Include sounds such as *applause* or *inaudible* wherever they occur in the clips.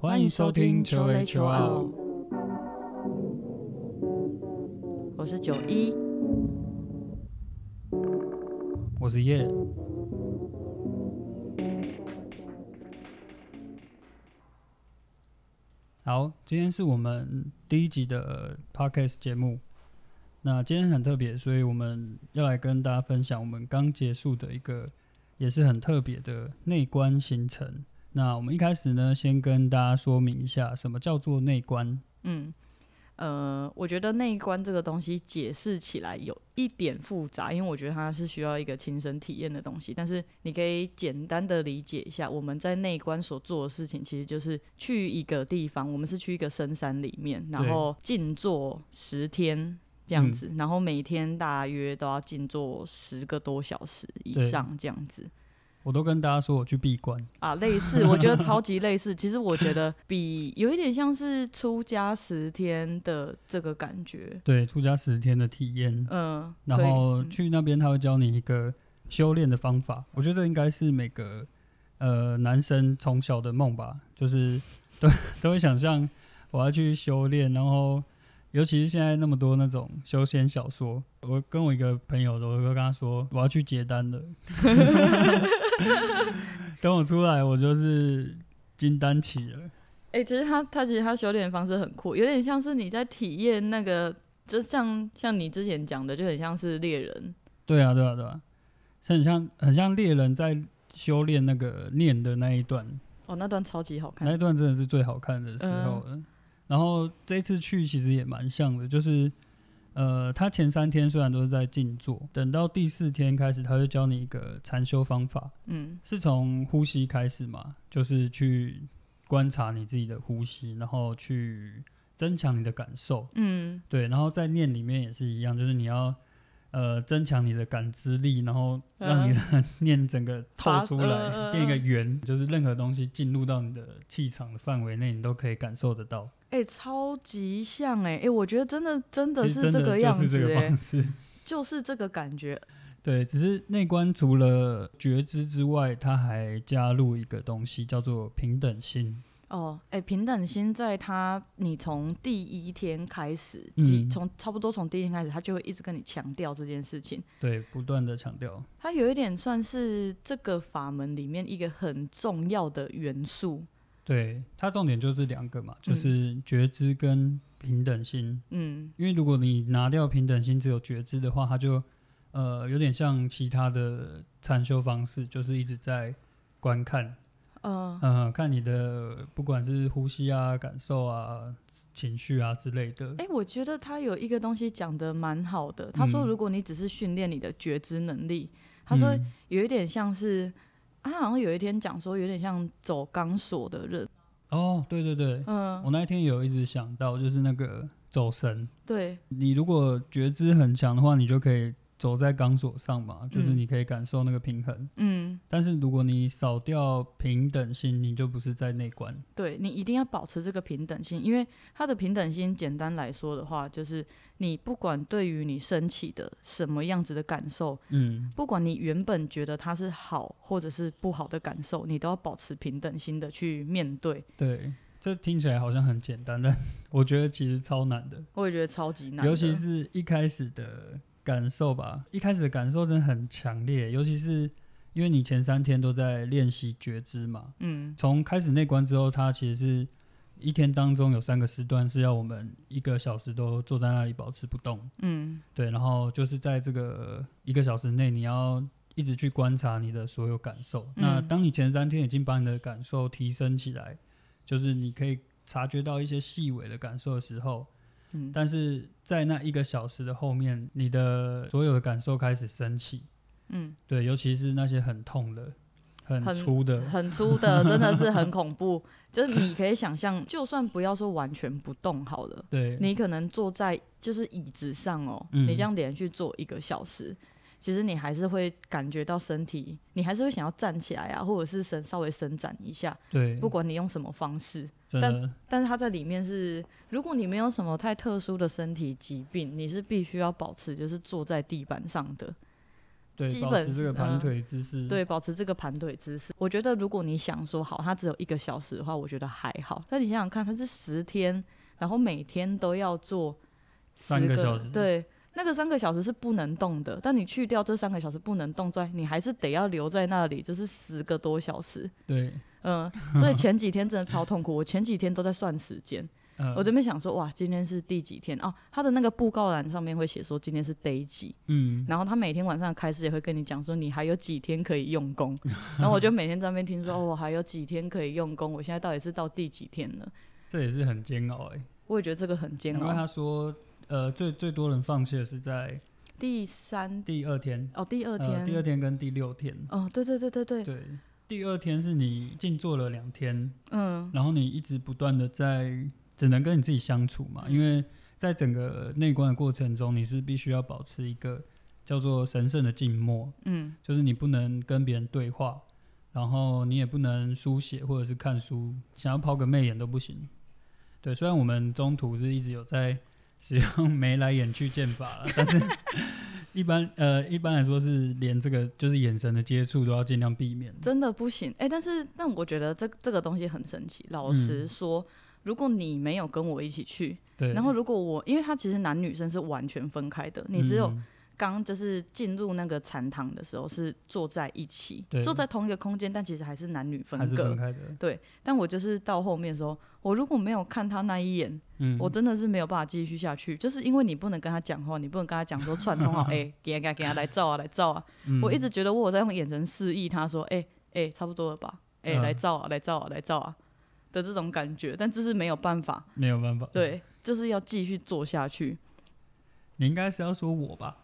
欢迎收听求雷求奥，我是九一，我是叶。好，今天是我们第一集的 podcast 节目。那今天很特别，所以我们要来跟大家分享我们刚结束的一个也是很特别的内观行程。那我们一开始呢，先跟大家说明一下什么叫做内观。嗯，呃，我觉得内观这个东西解释起来有一点复杂，因为我觉得它是需要一个亲身体验的东西。但是你可以简单的理解一下，我们在内观所做的事情，其实就是去一个地方，我们是去一个深山里面，然后静坐十天。这样子，然后每天大约都要静坐十个多小时以上，这样子。我都跟大家说我去闭关啊，类似，*laughs* 我觉得超级类似。其实我觉得比有一点像是出家十天的这个感觉。对，出家十天的体验。嗯，然后去那边他会教你一个修炼的方法。我觉得应该是每个呃男生从小的梦吧，就是都都会想象我要去修炼，然后。尤其是现在那么多那种修仙小说，我跟我一个朋友，我就跟他说我要去接单了。*laughs* 等我出来，我就是金丹起了。哎，其实他他其实他修炼方式很酷，有点像是你在体验那个，就像像你之前讲的，就很像是猎人。对啊，对啊，对啊，很像很像猎人在修炼那个念的那一段。哦，那段超级好看，那一段真的是最好看的时候了。然后这次去其实也蛮像的，就是，呃，他前三天虽然都是在静坐，等到第四天开始，他就教你一个禅修方法，嗯，是从呼吸开始嘛，就是去观察你自己的呼吸，然后去增强你的感受，嗯，对，然后在念里面也是一样，就是你要。呃，增强你的感知力，然后让你的 *laughs* 念整个透出来，变一个圆，就是任何东西进入到你的气场的范围内，你都可以感受得到。哎，超级像哎哎，我觉得真的真的是这个样子哎，*laughs* 就是这个感觉。对，只是内观除了觉知之外，它还加入一个东西，叫做平等心。哦，哎，平等心在他，你从第一天开始，从差不多从第一天开始，他就会一直跟你强调这件事情。对，不断的强调。它有一点算是这个法门里面一个很重要的元素。对，它重点就是两个嘛，就是觉知跟平等心。嗯，因为如果你拿掉平等心，只有觉知的话，它就呃有点像其他的禅修方式，就是一直在观看。嗯嗯，看你的不管是呼吸啊、感受啊、情绪啊之类的。哎，我觉得他有一个东西讲的蛮好的。他说，如果你只是训练你的觉知能力，他说有一点像是，他好像有一天讲说，有点像走钢索的人。哦，对对对，嗯，我那一天有一直想到，就是那个走神。对，你如果觉知很强的话，你就可以。走在钢索上嘛，就是你可以感受那个平衡。嗯，但是如果你少掉平等心，你就不是在内观。对你一定要保持这个平等心，因为它的平等心，简单来说的话，就是你不管对于你升起的什么样子的感受，嗯，不管你原本觉得它是好或者是不好的感受，你都要保持平等心的去面对。对，这听起来好像很简单，但 *laughs* 我觉得其实超难的。我也觉得超级难，尤其是一开始的。感受吧，一开始的感受真的很强烈，尤其是因为你前三天都在练习觉知嘛。嗯。从开始内观之后，它其实是一天当中有三个时段是要我们一个小时都坐在那里保持不动。嗯。对，然后就是在这个一个小时内，你要一直去观察你的所有感受。那当你前三天已经把你的感受提升起来，就是你可以察觉到一些细微的感受的时候。但是在那一个小时的后面，你的所有的感受开始升起。嗯，对，尤其是那些很痛的、很粗的、很粗的，真的是很恐怖。*laughs* 就是你可以想象，就算不要说完全不动好了，对，你可能坐在就是椅子上哦，你这样连续坐一个小时。其实你还是会感觉到身体，你还是会想要站起来啊，或者是伸稍微伸展一下。对，不管你用什么方式，但但是它在里面是，如果你没有什么太特殊的身体疾病，你是必须要保持就是坐在地板上的。对基本这个盘腿姿势，对，保持这个盘腿姿势。我觉得如果你想说好，它只有一个小时的话，我觉得还好。但你想想看，它是十天，然后每天都要做三个小时，对，那个三个小时是不能动的。但你去掉这三个小时不能动，在你还是得要留在那里，这是十个多小时。对，嗯，所以前几天真的超痛苦，我前几天都在算时间。我这边想说，哇，今天是第几天哦？他的那个布告栏上面会写说今天是 day 几，嗯，然后他每天晚上开始也会跟你讲说你还有几天可以用功，*laughs* 然后我就每天在那边听说，哦，我还有几天可以用功，我现在到底是到第几天了？*laughs* 这也是很煎熬哎，我也觉得这个很煎熬。因为他说，呃，最最多人放弃的是在第三、第二天哦，第二天、第二天跟第六天哦，对对对对对对，第二天是你静坐了两天，嗯，然后你一直不断的在。只能跟你自己相处嘛，因为在整个内观的过程中，你是必须要保持一个叫做神圣的静默，嗯，就是你不能跟别人对话，然后你也不能书写或者是看书，想要抛个媚眼都不行。对，虽然我们中途是一直有在使用眉来眼去剑法了，*laughs* 但是一般呃一般来说是连这个就是眼神的接触都要尽量避免，真的不行。哎，但是但我觉得这这个东西很神奇，老实说。如果你没有跟我一起去，对，然后如果我，因为他其实男女生是完全分开的，你只有刚就是进入那个禅堂的时候是坐在一起，坐在同一个空间，但其实还是男女分隔，分开的。对，但我就是到后面的时候，我如果没有看他那一眼，嗯，我真的是没有办法继续下去，就是因为你不能跟他讲话，你不能跟他讲说串通好，*laughs* 哎，给给给他来照啊，来照啊，我一直觉得我在用眼神示意他说，哎哎，差不多了吧，哎，来照啊，来照啊，来照啊。的这种感觉，但这是没有办法，没有办法，对，就是要继续做下去。你应该是要说我吧？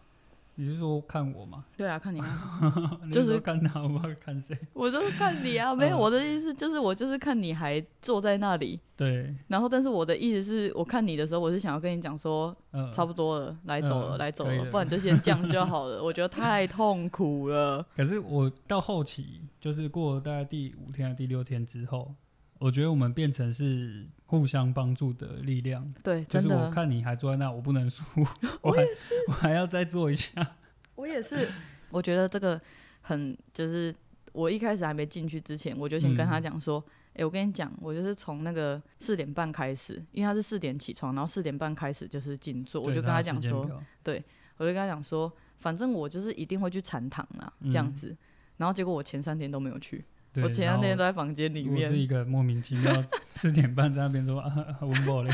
你是说看我吗？对啊，看你啊，*laughs* 就是看他，我 *laughs* 看谁？我就是看你啊，*laughs* 没有我的意思，就是我就是看你还坐在那里。对。然后，但是我的意思是我看你的时候，我是想要跟你讲说，差不多了，来走了，来走了，不然就先降就好了。我觉得太痛苦了。可是我到后期，就是过大概第五天、第六天之后。我觉得我们变成是互相帮助的力量。对，就是我看你还坐在那，我不能输，*laughs* 我还我还要再做一下。我也是，*laughs* 我觉得这个很就是我一开始还没进去之前，我就先跟他讲说，哎，我跟你讲，我就是从那个四点半开始，因为他是四点起床，然后四点半开始就是静坐，我就跟他讲说，对，我就跟他讲说，反正我就是一定会去禅堂啦，这样子。然后结果我前三天都没有去。我前两天都在房间里面，我是一个莫名其妙 *laughs* 四点半在那边说啊，温饱嘞。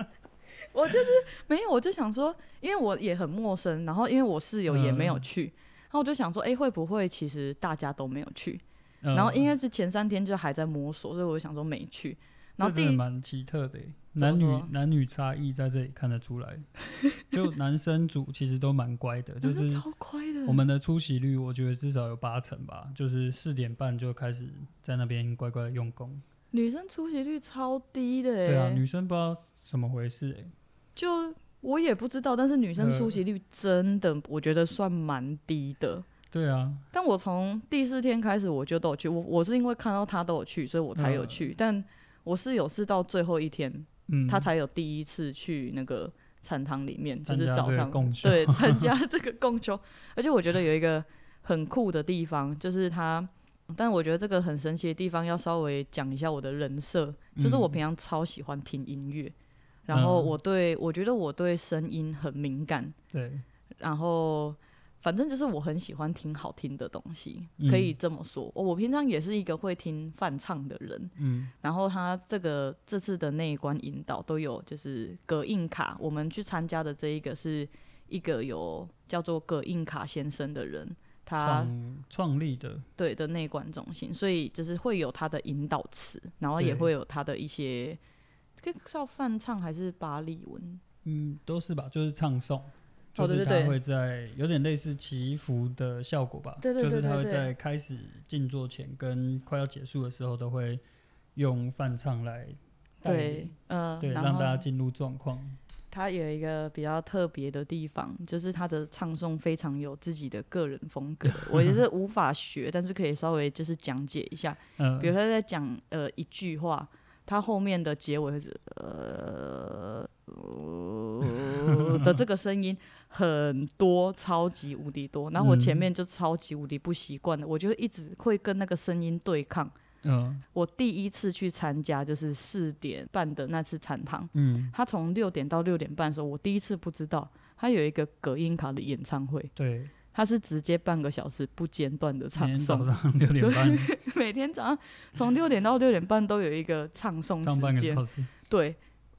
*laughs* 我就是没有，我就想说，因为我也很陌生，然后因为我室友也没有去，然后我就想说，哎，会不会其实大家都没有去？然后应该是前三天就还在摸索，所以我就想说没去。然后这蛮奇特的。男女男女差异在这里看得出来，就男生组其实都蛮乖的，*laughs* 就是超乖的。我们的出席率我觉得至少有八成吧，就是四点半就开始在那边乖乖的用功。女生出席率超低的，对啊，女生不知道怎么回事哎，就我也不知道，但是女生出席率真的我觉得算蛮低的。对啊，但我从第四天开始我就都有去，我我是因为看到他都有去，所以我才有去，但我是有是到最后一天。他才有第一次去那个禅堂里面，就是早上 *laughs* 对参加这个供修，而且我觉得有一个很酷的地方，就是他，但我觉得这个很神奇的地方要稍微讲一下我的人设，就是我平常超喜欢听音乐，然后我对我觉得我对声音很敏感，对，然后。反正就是我很喜欢听好听的东西，可以这么说。我平常也是一个会听泛唱的人，嗯。然后他这个这次的那一关引导都有，就是葛印卡，我们去参加的这一个是一个有叫做葛印卡先生的人，他创立的对的内观中心，所以就是会有他的引导词，然后也会有他的一些，这叫泛唱还是巴利文？嗯，都是吧，就是唱诵。就是他会在有点类似祈福的效果吧，就是他会在开始静坐前跟快要结束的时候都会用泛唱来对，嗯，对，让大家进入状况。他有一个比较特别的地方，就是他的唱诵非常有自己的个人风格，*laughs* 我也是无法学，但是可以稍微就是讲解一下。*laughs* 嗯，比如他在讲呃一句话，他后面的结尾是呃。*laughs* 的这个声音很多，超级无敌多。然后我前面就超级无敌不习惯的，我就一直会跟那个声音对抗。嗯，我第一次去参加就是四点半的那次禅堂。嗯，他从六点到六点半的时候，我第一次不知道他有一个隔音卡的演唱会。对。他是直接半个小时不间断的唱诵，早 *laughs* 上六点半，每天早上从六点到六点半都有一个唱诵时间。对，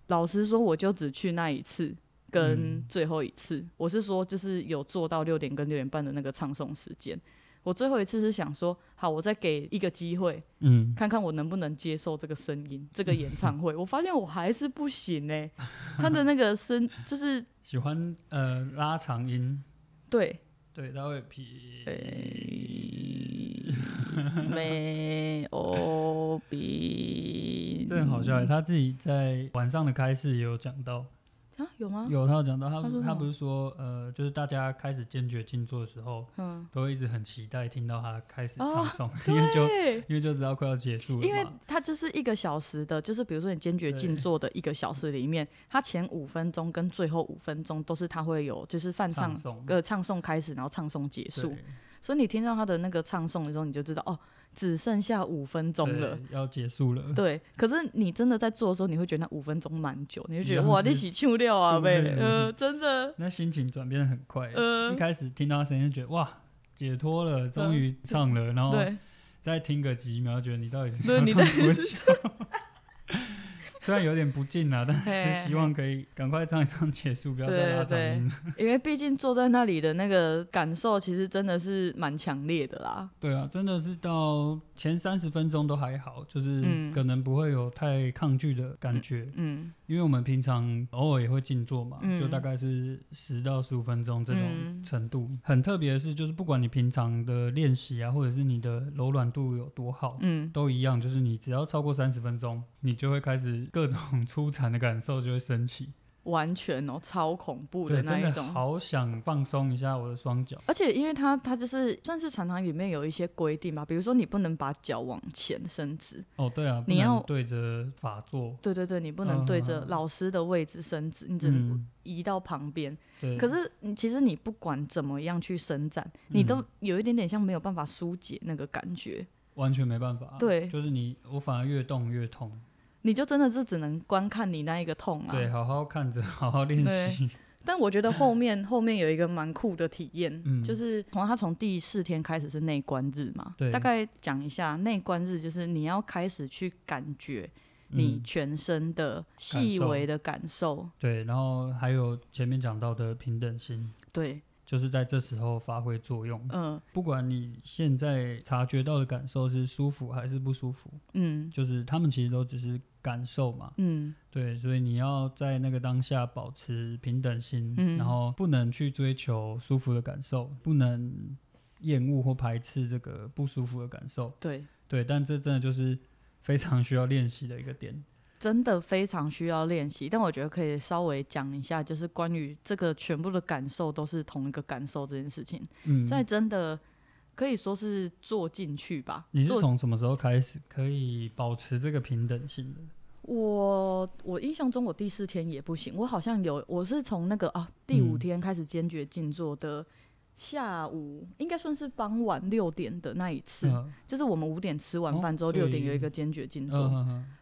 老实说，我就只去那一次跟最后一次。我是说，就是有做到六点跟六点半的那个唱诵时间。我最后一次是想说，好，我再给一个机会，嗯，看看我能不能接受这个声音，这个演唱会。我发现我还是不行哎，他的那个声就是 *laughs* 喜欢呃拉长音，对。对，他会皮。没有比。*laughs* 这很好笑，他自己在晚上的开始也有讲到。啊，有吗？有，他有讲到，他他不是说，呃，就是大家开始坚决静坐的时候，嗯，都会一直很期待听到他开始唱诵，*laughs* 因为就因为就知道快要结束了因为他就是一个小时的，就是比如说你坚决静坐的一个小时里面，他前五分钟跟最后五分钟都是他会有，就是泛唱呃唱诵开始，然后唱诵结束，所以你听到他的那个唱诵的时候，你就知道哦。只剩下五分钟了，要结束了。对，可是你真的在做的时候，你会觉得那五分钟蛮久，你就觉得 *laughs* 哇，你洗秋料啊呗，呃，真的。那心情转变的很快，呃，一开始听到声音觉得哇，解脱了，终于唱了，然后再听个几秒，觉得你到底是？*laughs* 虽然有点不近了，但是希望可以赶快唱一唱结束，不要再拉长音。*laughs* 因为毕竟坐在那里的那个感受，其实真的是蛮强烈的啦。对啊，真的是到前三十分钟都还好，就是可能不会有太抗拒的感觉。嗯，因为我们平常偶尔也会静坐嘛，就大概是十到十五分钟这种程度。很特别的是，就是不管你平常的练习啊，或者是你的柔软度有多好，嗯，都一样，就是你只要超过三十分钟，你就会开始。各种 *laughs* 出产的感受就会升起，完全哦，超恐怖的那一种。好想放松一下我的双脚，而且因为它它就是算是常常里面有一些规定吧，比如说你不能把脚往前伸直。哦，对啊，你要对着法座。对对对，你不能对着老师的位置伸直，你只能移到旁边。可是你其实你不管怎么样去伸展，你都有一点点像没有办法疏解那个感觉。完全没办法。对，就是你，我反而越动越痛。你就真的是只能观看你那一个痛啊！对，好好看着，*laughs* 好好练习。但我觉得后面 *laughs* 后面有一个蛮酷的体验，嗯就是从他从第四天开始是内观日嘛。对。大概讲一下内观日，就是你要开始去感觉你全身的细微的感受。对，然后还有前面讲到的平等心。对。就是在这时候发挥作用。嗯，不管你现在察觉到的感受是舒服还是不舒服，嗯，就是他们其实都只是感受嘛。嗯，对，所以你要在那个当下保持平等心，然后不能去追求舒服的感受，不能厌恶或排斥这个不舒服的感受。对，对，但这真的就是非常需要练习的一个点。真的非常需要练习，但我觉得可以稍微讲一下，就是关于这个全部的感受都是同一个感受这件事情。嗯，在真的可以说是做进去吧。你是从什么时候开始可以保持这个平等性的？我我印象中我第四天也不行，我好像有我是从那个啊第五天开始坚决静坐的。下午应该算是傍晚六点的那一次，就是我们五点吃完饭之后，六点有一个坚决静坐。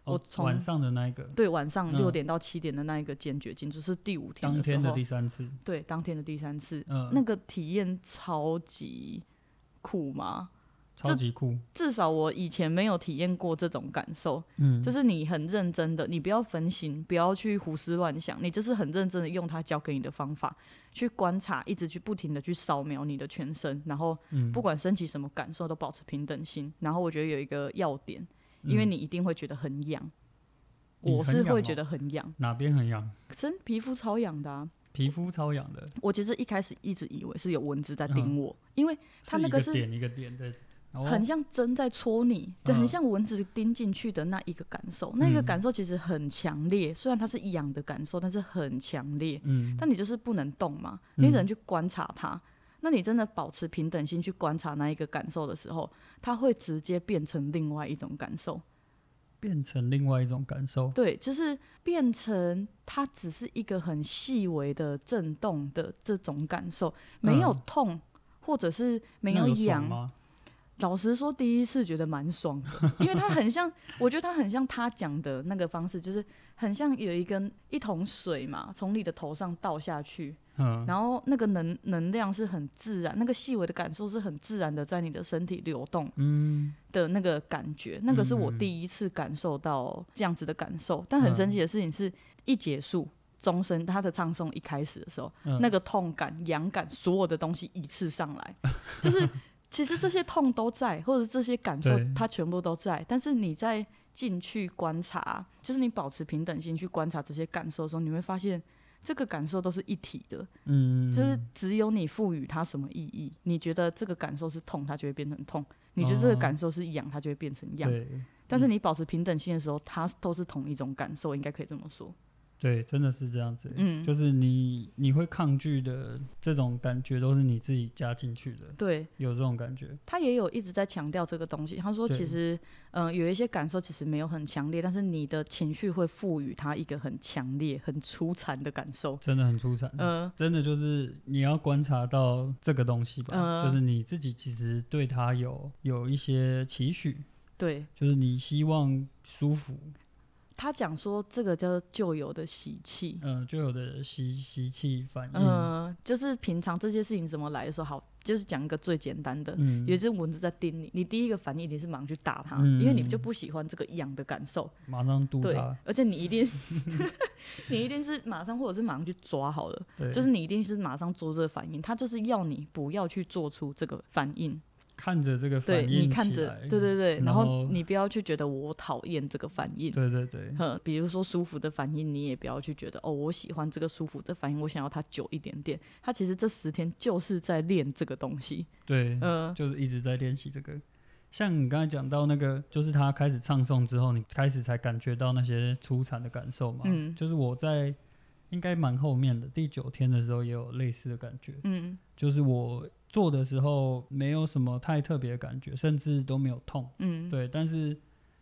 我从晚上的那一个，对，晚上六点到七点的那一个坚决静坐是第五天。当天的第三次。对，当天的第三次，那个体验超级苦吗？超级酷，至少我以前没有体验过这种感受。嗯，就是你很认真的，你不要分心，不要去胡思乱想，你就是很认真的用他教给你的方法去观察，一直去不停的去扫描你的全身，然后不管升起什么感受都保持平等心。然后我觉得有一个要点，因为你一定会觉得很痒，我是会觉得很痒，哪边很痒？身皮肤超痒的啊，皮肤超痒的。我其实一开始一直以为是有蚊子在叮我，因为它那个是点一个点的。很像针在戳你，对，很像蚊子叮进去的那一个感受，那个感受其实很强烈。虽然它是痒的感受，但是很强烈。嗯，但你就是不能动嘛，你只能去观察它。那你真的保持平等心去观察那一个感受的时候，它会直接变成另外一种感受。变成另外一种感受。对，就是变成它只是一个很细微的震动的这种感受，没有痛，或者是没有痒。老实说，第一次觉得蛮爽的，因为它很像，我觉得它很像他讲的那个方式，就是很像有一根一桶水嘛，从你的头上倒下去，嗯，然后那个能能量是很自然，那个细微的感受是很自然的在你的身体流动，嗯，的那个感觉，那个是我第一次感受到这样子的感受。但很神奇的事情是，一结束终身，他的唱诵一开始的时候，那个痛感、痒感，所有的东西一次上来，就是。其实这些痛都在，或者这些感受，它全部都在。但是你在进去观察，就是你保持平等心去观察这些感受的时候，你会发现这个感受都是一体的。嗯，就是只有你赋予它什么意义，你觉得这个感受是痛，它就会变成痛；你觉得这个感受是痒，它就会变成痒。但是你保持平等心的时候，它都是同一种感受，应该可以这么说。对，真的是这样子。嗯，就是你你会抗拒的这种感觉，都是你自己加进去的。对，有这种感觉。他也有一直在强调这个东西。他说，其实，嗯，有一些感受其实没有很强烈，但是你的情绪会赋予它一个很强烈、很出残的感受。真的很出残。嗯，真的就是你要观察到这个东西吧，就是你自己其实对他有有一些期许。对，就是你希望舒服。他讲说，这个叫旧有的习气，嗯，旧有的习习气反应，嗯，就是平常这些事情怎么来的时候，好，就是讲一个最简单的，嗯，有一只蚊子在叮你，你第一个反应一定是马上去打它，因为你就不喜欢这个痒的感受，马上嘟它，而且你一定，*laughs* *laughs* 你一定是马上或者是马上去抓好了，就是你一定是马上做这个反应，他就是要你不要去做出这个反应。看着这个反应你看着，对对对，然后你不要去觉得我讨厌这个反应，对对对，呵，比如说舒服的反应，你也不要去觉得哦，我喜欢这个舒服的反应，我想要它久一点点。他其实这十天就是在练这个东西，对，嗯，就是一直在练习这个。像你刚才讲到那个，就是他开始唱诵之后，你开始才感觉到那些出产的感受嘛，嗯，就是我在应该蛮后面的第九天的时候也有类似的感觉，嗯，就是我。做的时候没有什么太特别的感觉，甚至都没有痛。嗯，对。但是，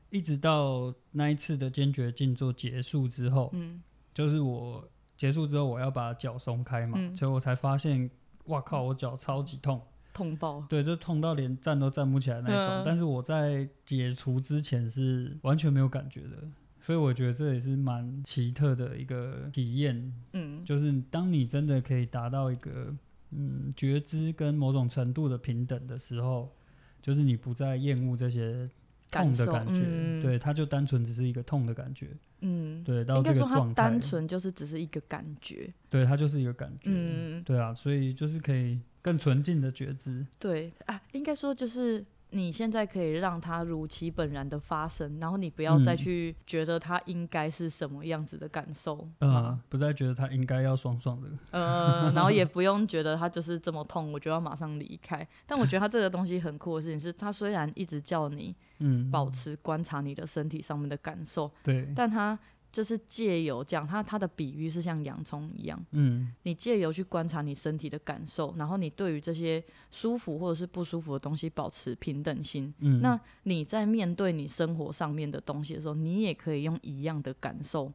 一直到那一次的坚决静坐结束之后，嗯，就是我结束之后，我要把脚松开嘛，所以我才发现，哇靠，我脚超级痛，痛爆。对，就痛到连站都站不起来那种。但是我在解除之前是完全没有感觉的，所以我觉得这也是蛮奇特的一个体验。嗯，就是当你真的可以达到一个。嗯，觉知跟某种程度的平等的时候，就是你不再厌恶这些痛的感觉，对，它就单纯只是一个痛的感觉。嗯，对，到这个状态，单纯就是只是一个感觉，对，它就是一个感觉。嗯，对啊，所以就是可以更纯净的觉知。对啊，应该说就是。你现在可以让它如其本然的发生，然后你不要再去觉得它应该是什么样子的感受，嗯，不再觉得它应该要爽爽的，呃，*laughs* 然后也不用觉得它就是这么痛，我就要马上离开。但我觉得它这个东西很酷的事情是，它虽然一直叫你，嗯，保持观察你的身体上面的感受，对，但它。就是借由讲他他的比喻是像洋葱一样，嗯，你借由去观察你身体的感受，然后你对于这些舒服或者是不舒服的东西保持平等心，嗯，那你在面对你生活上面的东西的时候，你也可以用一样的感受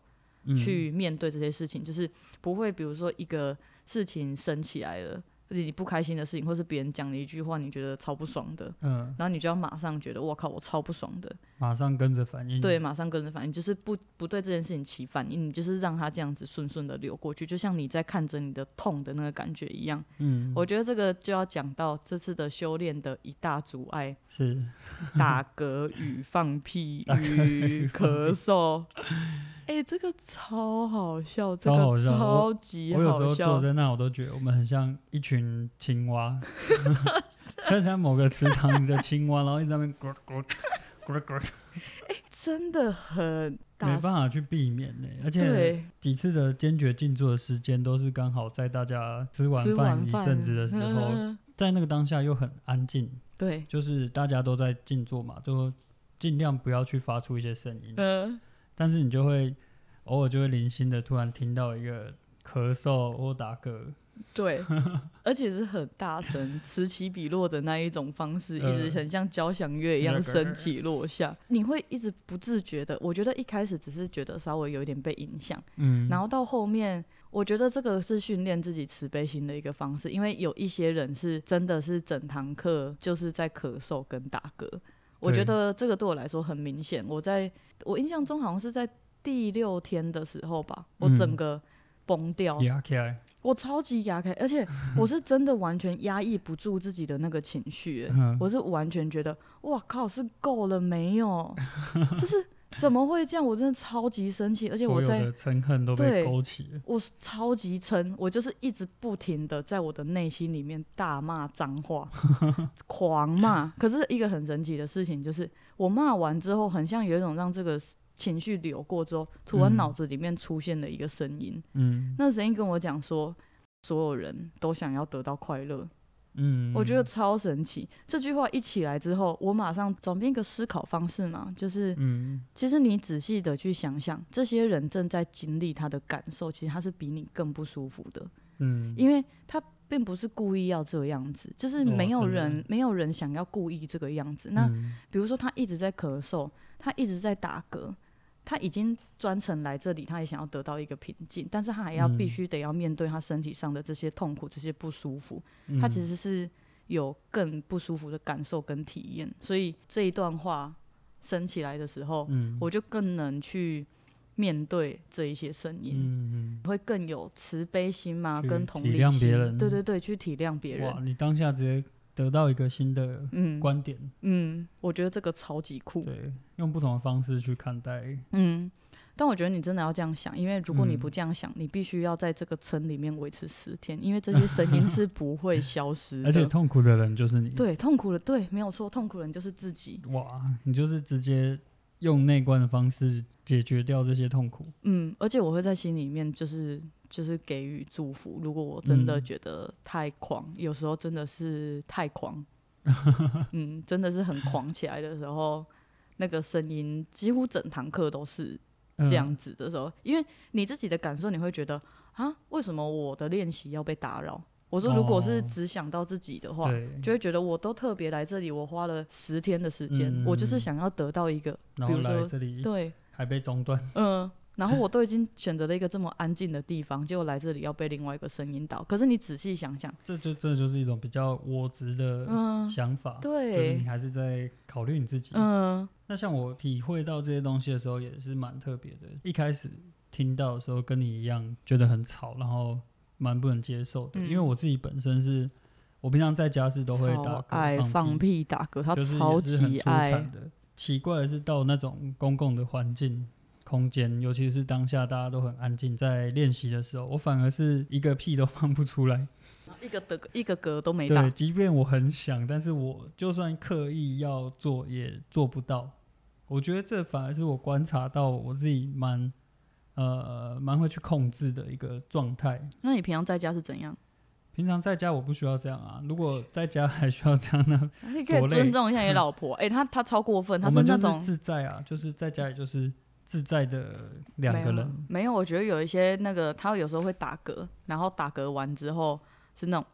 去面对这些事情，就是不会比如说一个事情升起来了。你不开心的事情，或是别人讲了一句话，你觉得超不爽的，嗯，然后你就要马上觉得，我靠，我超不爽的，马上跟着反应，对，马上跟着反应，就是不不对这件事情起反应，你就是让它这样子顺顺的流过去，就像你在看着你的痛的那个感觉一样，嗯，我觉得这个就要讲到这次的修炼的一大阻碍是。打嗝与放屁与咳嗽。哎，这个超好笑，这个超级好笑。我有时候坐在那，我都觉得我们很像一群青蛙，*laughs* 就像某个池塘的青蛙，然后一直在那边咕咕咕咕。哎，真的很没办法去避免呢。而且几次的坚决静坐的时间，都是刚好在大家吃完饭一阵子的时候，在那个当下又很安静。对，就是大家都在静坐嘛，就尽量不要去发出一些声音。嗯。但是你就会偶尔就会零星的突然听到一个咳嗽或打嗝，对，*laughs* 而且是很大声，此起彼落的那一种方式，一直很像交响乐一样升起落下。你会一直不自觉的，我觉得一开始只是觉得稍微有一点被影响，嗯，然后到后面，我觉得这个是训练自己慈悲心的一个方式，因为有一些人是真的是整堂课就是在咳嗽跟打嗝，我觉得这个对我来说很明显。我在我印象中好像是在第六天的时候吧，我整个崩掉，压起来。我超级压开，而且 *laughs* 我是真的完全压抑不住自己的那个情绪，我是完全觉得，哇靠，是够了没有？*laughs* 就是怎么会这样？我真的超级生气，而且我在嗔恨都被勾起了。我超级嗔，我就是一直不停的在我的内心里面大骂脏话，*laughs* 狂骂。可是一个很神奇的事情就是，我骂完之后，很像有一种让这个。情绪流过之后，突然脑子里面出现了一个声音，嗯，那声音跟我讲说，所有人都想要得到快乐，嗯，我觉得超神奇。这句话一起来之后，我马上转变一个思考方式嘛，就是，嗯，其实你仔细的去想想，这些人正在经历他的感受，其实他是比你更不舒服的，嗯，因为他并不是故意要这样子，就是没有人没有人想要故意这个样子。那比如说他一直在咳嗽，他一直在打嗝。他已经专程来这里，他也想要得到一个平静，但是他还要必须得要面对他身体上的这些痛苦、这些不舒服。他其实是有更不舒服的感受跟体验，所以这一段话升起来的时候，我就更能去面对这一些声音，会更有慈悲心嘛，跟同理心。对对对，去体谅别人。哇，你当下直接。得到一个新的观点，嗯，我觉得这个超级酷。对，用不同的方式去看待，嗯，但我觉得你真的要这样想，因为如果你不这样想，你必须要在这个村里面维持十天，因为这些声音是不会 *laughs* 消失。而且痛苦的人就是你，对，痛苦的，对，没有错，痛苦的人就是自己。哇，你就是直接用内观的方式解决掉这些痛苦。嗯，而且我会在心里面就是。就是给予祝福。如果我真的觉得太狂，有时候真的是太狂，*laughs* 嗯，真的是很狂起来的时候，那个声音几乎整堂课都是这样子的时候，因为你自己的感受，你会觉得啊，为什么我的练习要被打扰？我说，如果是只想到自己的话，就会觉得我都特别来这里，我花了十天的时间，我就是想要得到一个，比如说对，还被中断，嗯。*laughs* 然后我都已经选择了一个这么安静的地方，结果来这里要被另外一个声音倒。可是你仔细想想，这就这就是一种比较我执的想法。对，就是你还是在考虑你自己。嗯，那像我体会到这些东西的时候，也是蛮特别的。一开始听到的时候，跟你一样觉得很吵，然后蛮不能接受的。因为我自己本身是，我平常在家是都会打嗝、放屁、打嗝，他超级爱的。奇怪的是，到那种公共的环境。空间，尤其是当下大家都很安静，在练习的时候，我反而是一个屁都放不出来，*laughs* 一个的一个嗝都没打。对，即便我很想，但是我就算刻意要做，也做不到。我觉得这反而是我观察到我自己蛮呃蛮会去控制的一个状态。那你平常在家是怎样？平常在家我不需要这样啊，如果在家还需要这样呢？*laughs* 你可以尊重一下你老婆。*laughs* 哎，他他超过分，他是那种自在啊，就是在家里就是。自在的两个人没有，我觉得有一些那个他有时候会打嗝，然后打嗝完之后是那种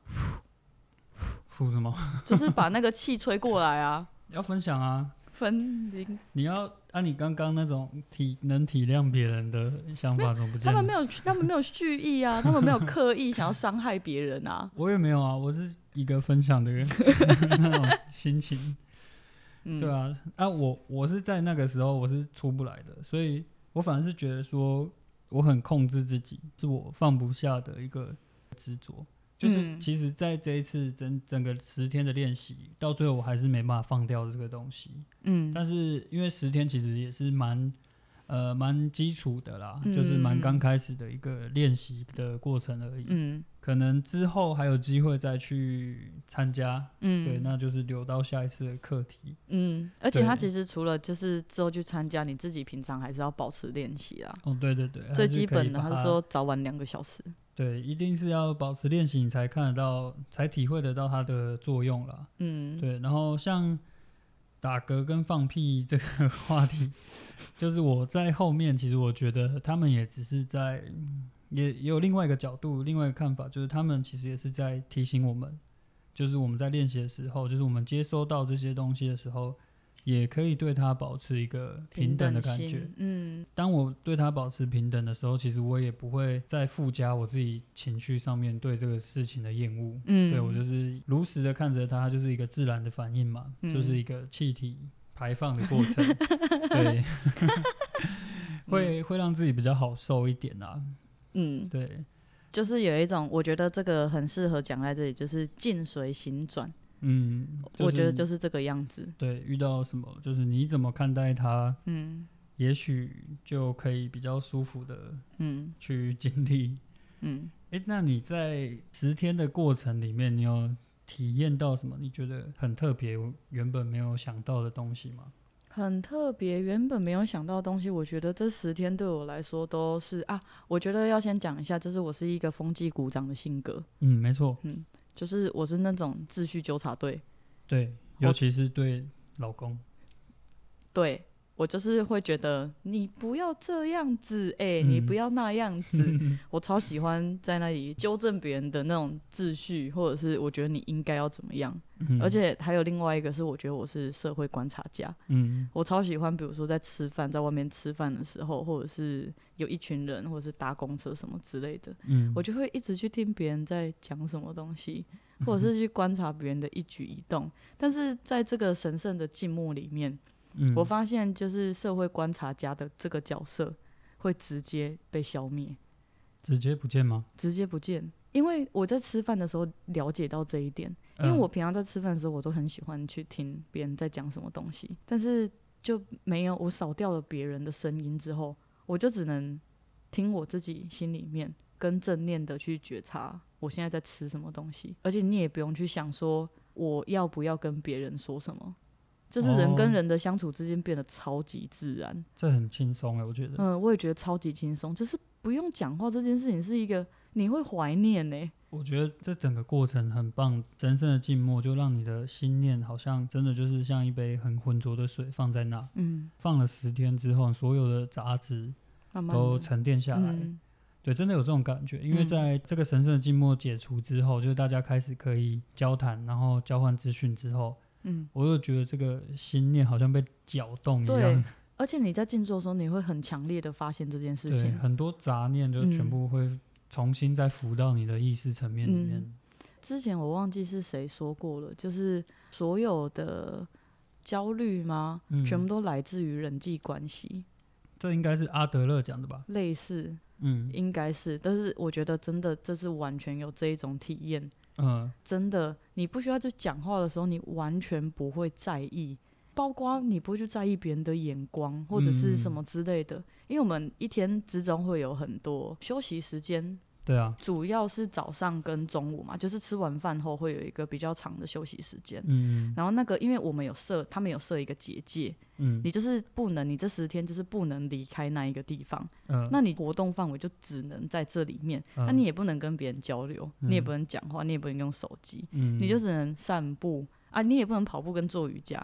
*laughs* 呼什么，*laughs* 就是把那个气吹过来啊。*laughs* 要分享啊，分零。你要按你刚刚那种体能体谅别人的想法，怎么不？他们没有，他们没有蓄意啊，他们没有刻意想要伤害别人啊。我也没有啊，我是一个分享的人，那种心情。对啊，啊，我我是在那个时候我是出不来的，所以我反而是觉得说我很控制自己，是我放不下的一个执着。就是其实在这一次整整个十天的练习，到最后我还是没办法放掉这个东西。嗯，但是因为十天其实也是蛮。呃，蛮基础的啦，就是蛮刚开始的一个练习的过程而已。嗯，可能之后还有机会再去参加。嗯，对，那就是留到下一次的课题。嗯，而且他其实除了就是之后去参加，你自己平常还是要保持练习啦。哦，对对对，最基本的，他是说早晚两个小时。对，一定是要保持练习，你才看得到，才体会得到它的作用了。嗯，对，然后像。打嗝跟放屁这个 *laughs* 话题，就是我在后面，其实我觉得他们也只是在也也有另外一个角度，另外一个看法，就是他们其实也是在提醒我们，就是我们在练习的时候，就是我们接收到这些东西的时候。也可以对它保持一个平等的感觉。嗯，当我对它保持平等的时候，其实我也不会再附加我自己情绪上面对这个事情的厌恶。嗯，对我就是如实的看着它，就是一个自然的反应嘛，就是一个气体排放的过程。*laughs* 对，*laughs* 会会让自己比较好受一点啊。嗯，对，就是有一种，我觉得这个很适合讲在这里，就是境随行转。嗯，我觉得就是这个样子。对，遇到什么就是你怎么看待它，嗯，也许就可以比较舒服的，嗯，去经历，嗯，哎，那你在十天的过程里面，你有体验到什么？你觉得很特别，原本没有想到的东西吗？很特别，原本没有想到的东西，我觉得这十天对我来说都是啊，我觉得要先讲一下，就是我是一个风纪鼓掌的性格。嗯，没错，嗯。就是我是那种秩序纠察队，对，尤其是对老公，对。我就是会觉得你不要这样子，哎，你不要那样 *laughs* 子。我超喜欢在那里纠正别人的那种秩序，或者是我觉得你应该要怎么样。而且还有另外一个是，我觉得我是社会观察家。嗯，我超喜欢，比如说在吃饭，在外面吃饭的时候，或者是有一群人，或者是搭公车什么之类的，嗯，我就会一直去听别人在讲什么东西，或者是去观察别人的一举一动。但是在这个神圣的静默里面。我发现，就是社会观察家的这个角色会直接被消灭，直接不见吗？直接不见，因为我在吃饭的时候了解到这一点。因为我平常在吃饭的时候，我都很喜欢去听别人在讲什么东西，但是就没有我扫掉了别人的声音之后，我就只能听我自己心里面跟正念的去觉察我现在在吃什么东西，而且你也不用去想说我要不要跟别人说什么。就是人跟人的相处之间变得超级自然，这很轻松哎，我觉得。嗯，我也觉得超级轻松，就是不用讲话这件事情是一个你会怀念呢。我觉得这整个过程很棒，真正的静默就让你的心念好像真的就是像一杯很浑浊的水放在那，嗯，放了十天之后，所有的杂质都沉淀下来，对，真的有这种感觉。因为在这个神圣的静默解除之后，就是大家开始可以交谈，然后交换资讯之后。嗯，我又觉得这个心念好像被搅动一样。而且你在静坐的时候，你会很强烈的发现这件事情。很多杂念就全部会重新再浮到你的意识层面里面。之前我忘记是谁说过了，就是所有的焦虑吗？全部都来自于人际关系。这应该是阿德勒讲的吧？类似，嗯，应该是。但是我觉得真的，这是完全有这一种体验。嗯，真的，你不需要在讲话的时候，你完全不会在意，包括你不会去在意别人的眼光或者是什么之类的，因为我们一天之中会有很多休息时间。对啊，主要是早上跟中午嘛，就是吃完饭后会有一个比较长的休息时间。嗯，然后那个，因为我们有设，他们有设一个结界，嗯，你就是不能，你这十天就是不能离开那一个地方。嗯，那你活动范围就只能在这里面，那你也不能跟别人交流，你也不能讲话，你也不能用手机，嗯，你就只能散步。啊，你也不能跑步跟做瑜伽。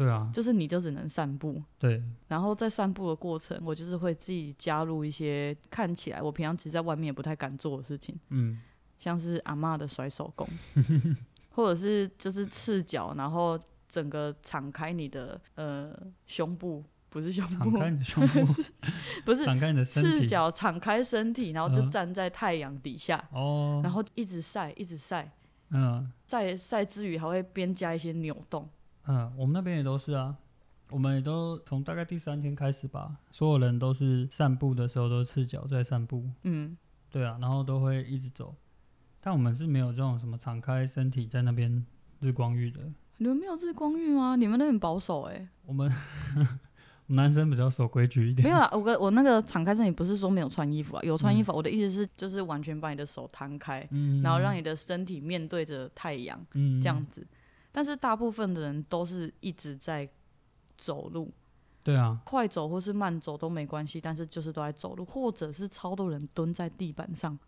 对啊，就是你就只能散步。对，然后在散步的过程，我就是会自己加入一些看起来我平常其实在外面也不太敢做的事情。嗯，像是阿妈的甩手功，*laughs* 或者是就是赤脚，然后整个敞开你的呃胸部，不是胸部，敞开你的胸部，*laughs* 不是敞开你的身体，赤脚敞开身体，然后就站在太阳底下，哦，然后一直晒，一直晒，嗯，晒晒之余还会边加一些扭动。嗯，我们那边也都是啊，我们也都从大概第三天开始吧，所有人都是散步的时候都赤脚在散步。嗯，对啊，然后都会一直走，但我们是没有这种什么敞开身体在那边日光浴的。你们没有日光浴吗？你们那很保守哎。我们男生比较守规矩一点。没有啊，我我那个敞开身体不是说没有穿衣服啊，有穿衣服。我的意思是，就是完全把你的手摊开，然后让你的身体面对着太阳，这样子。但是大部分的人都是一直在走路，对啊，快走或是慢走都没关系，但是就是都在走路，或者是超多人蹲在地板上。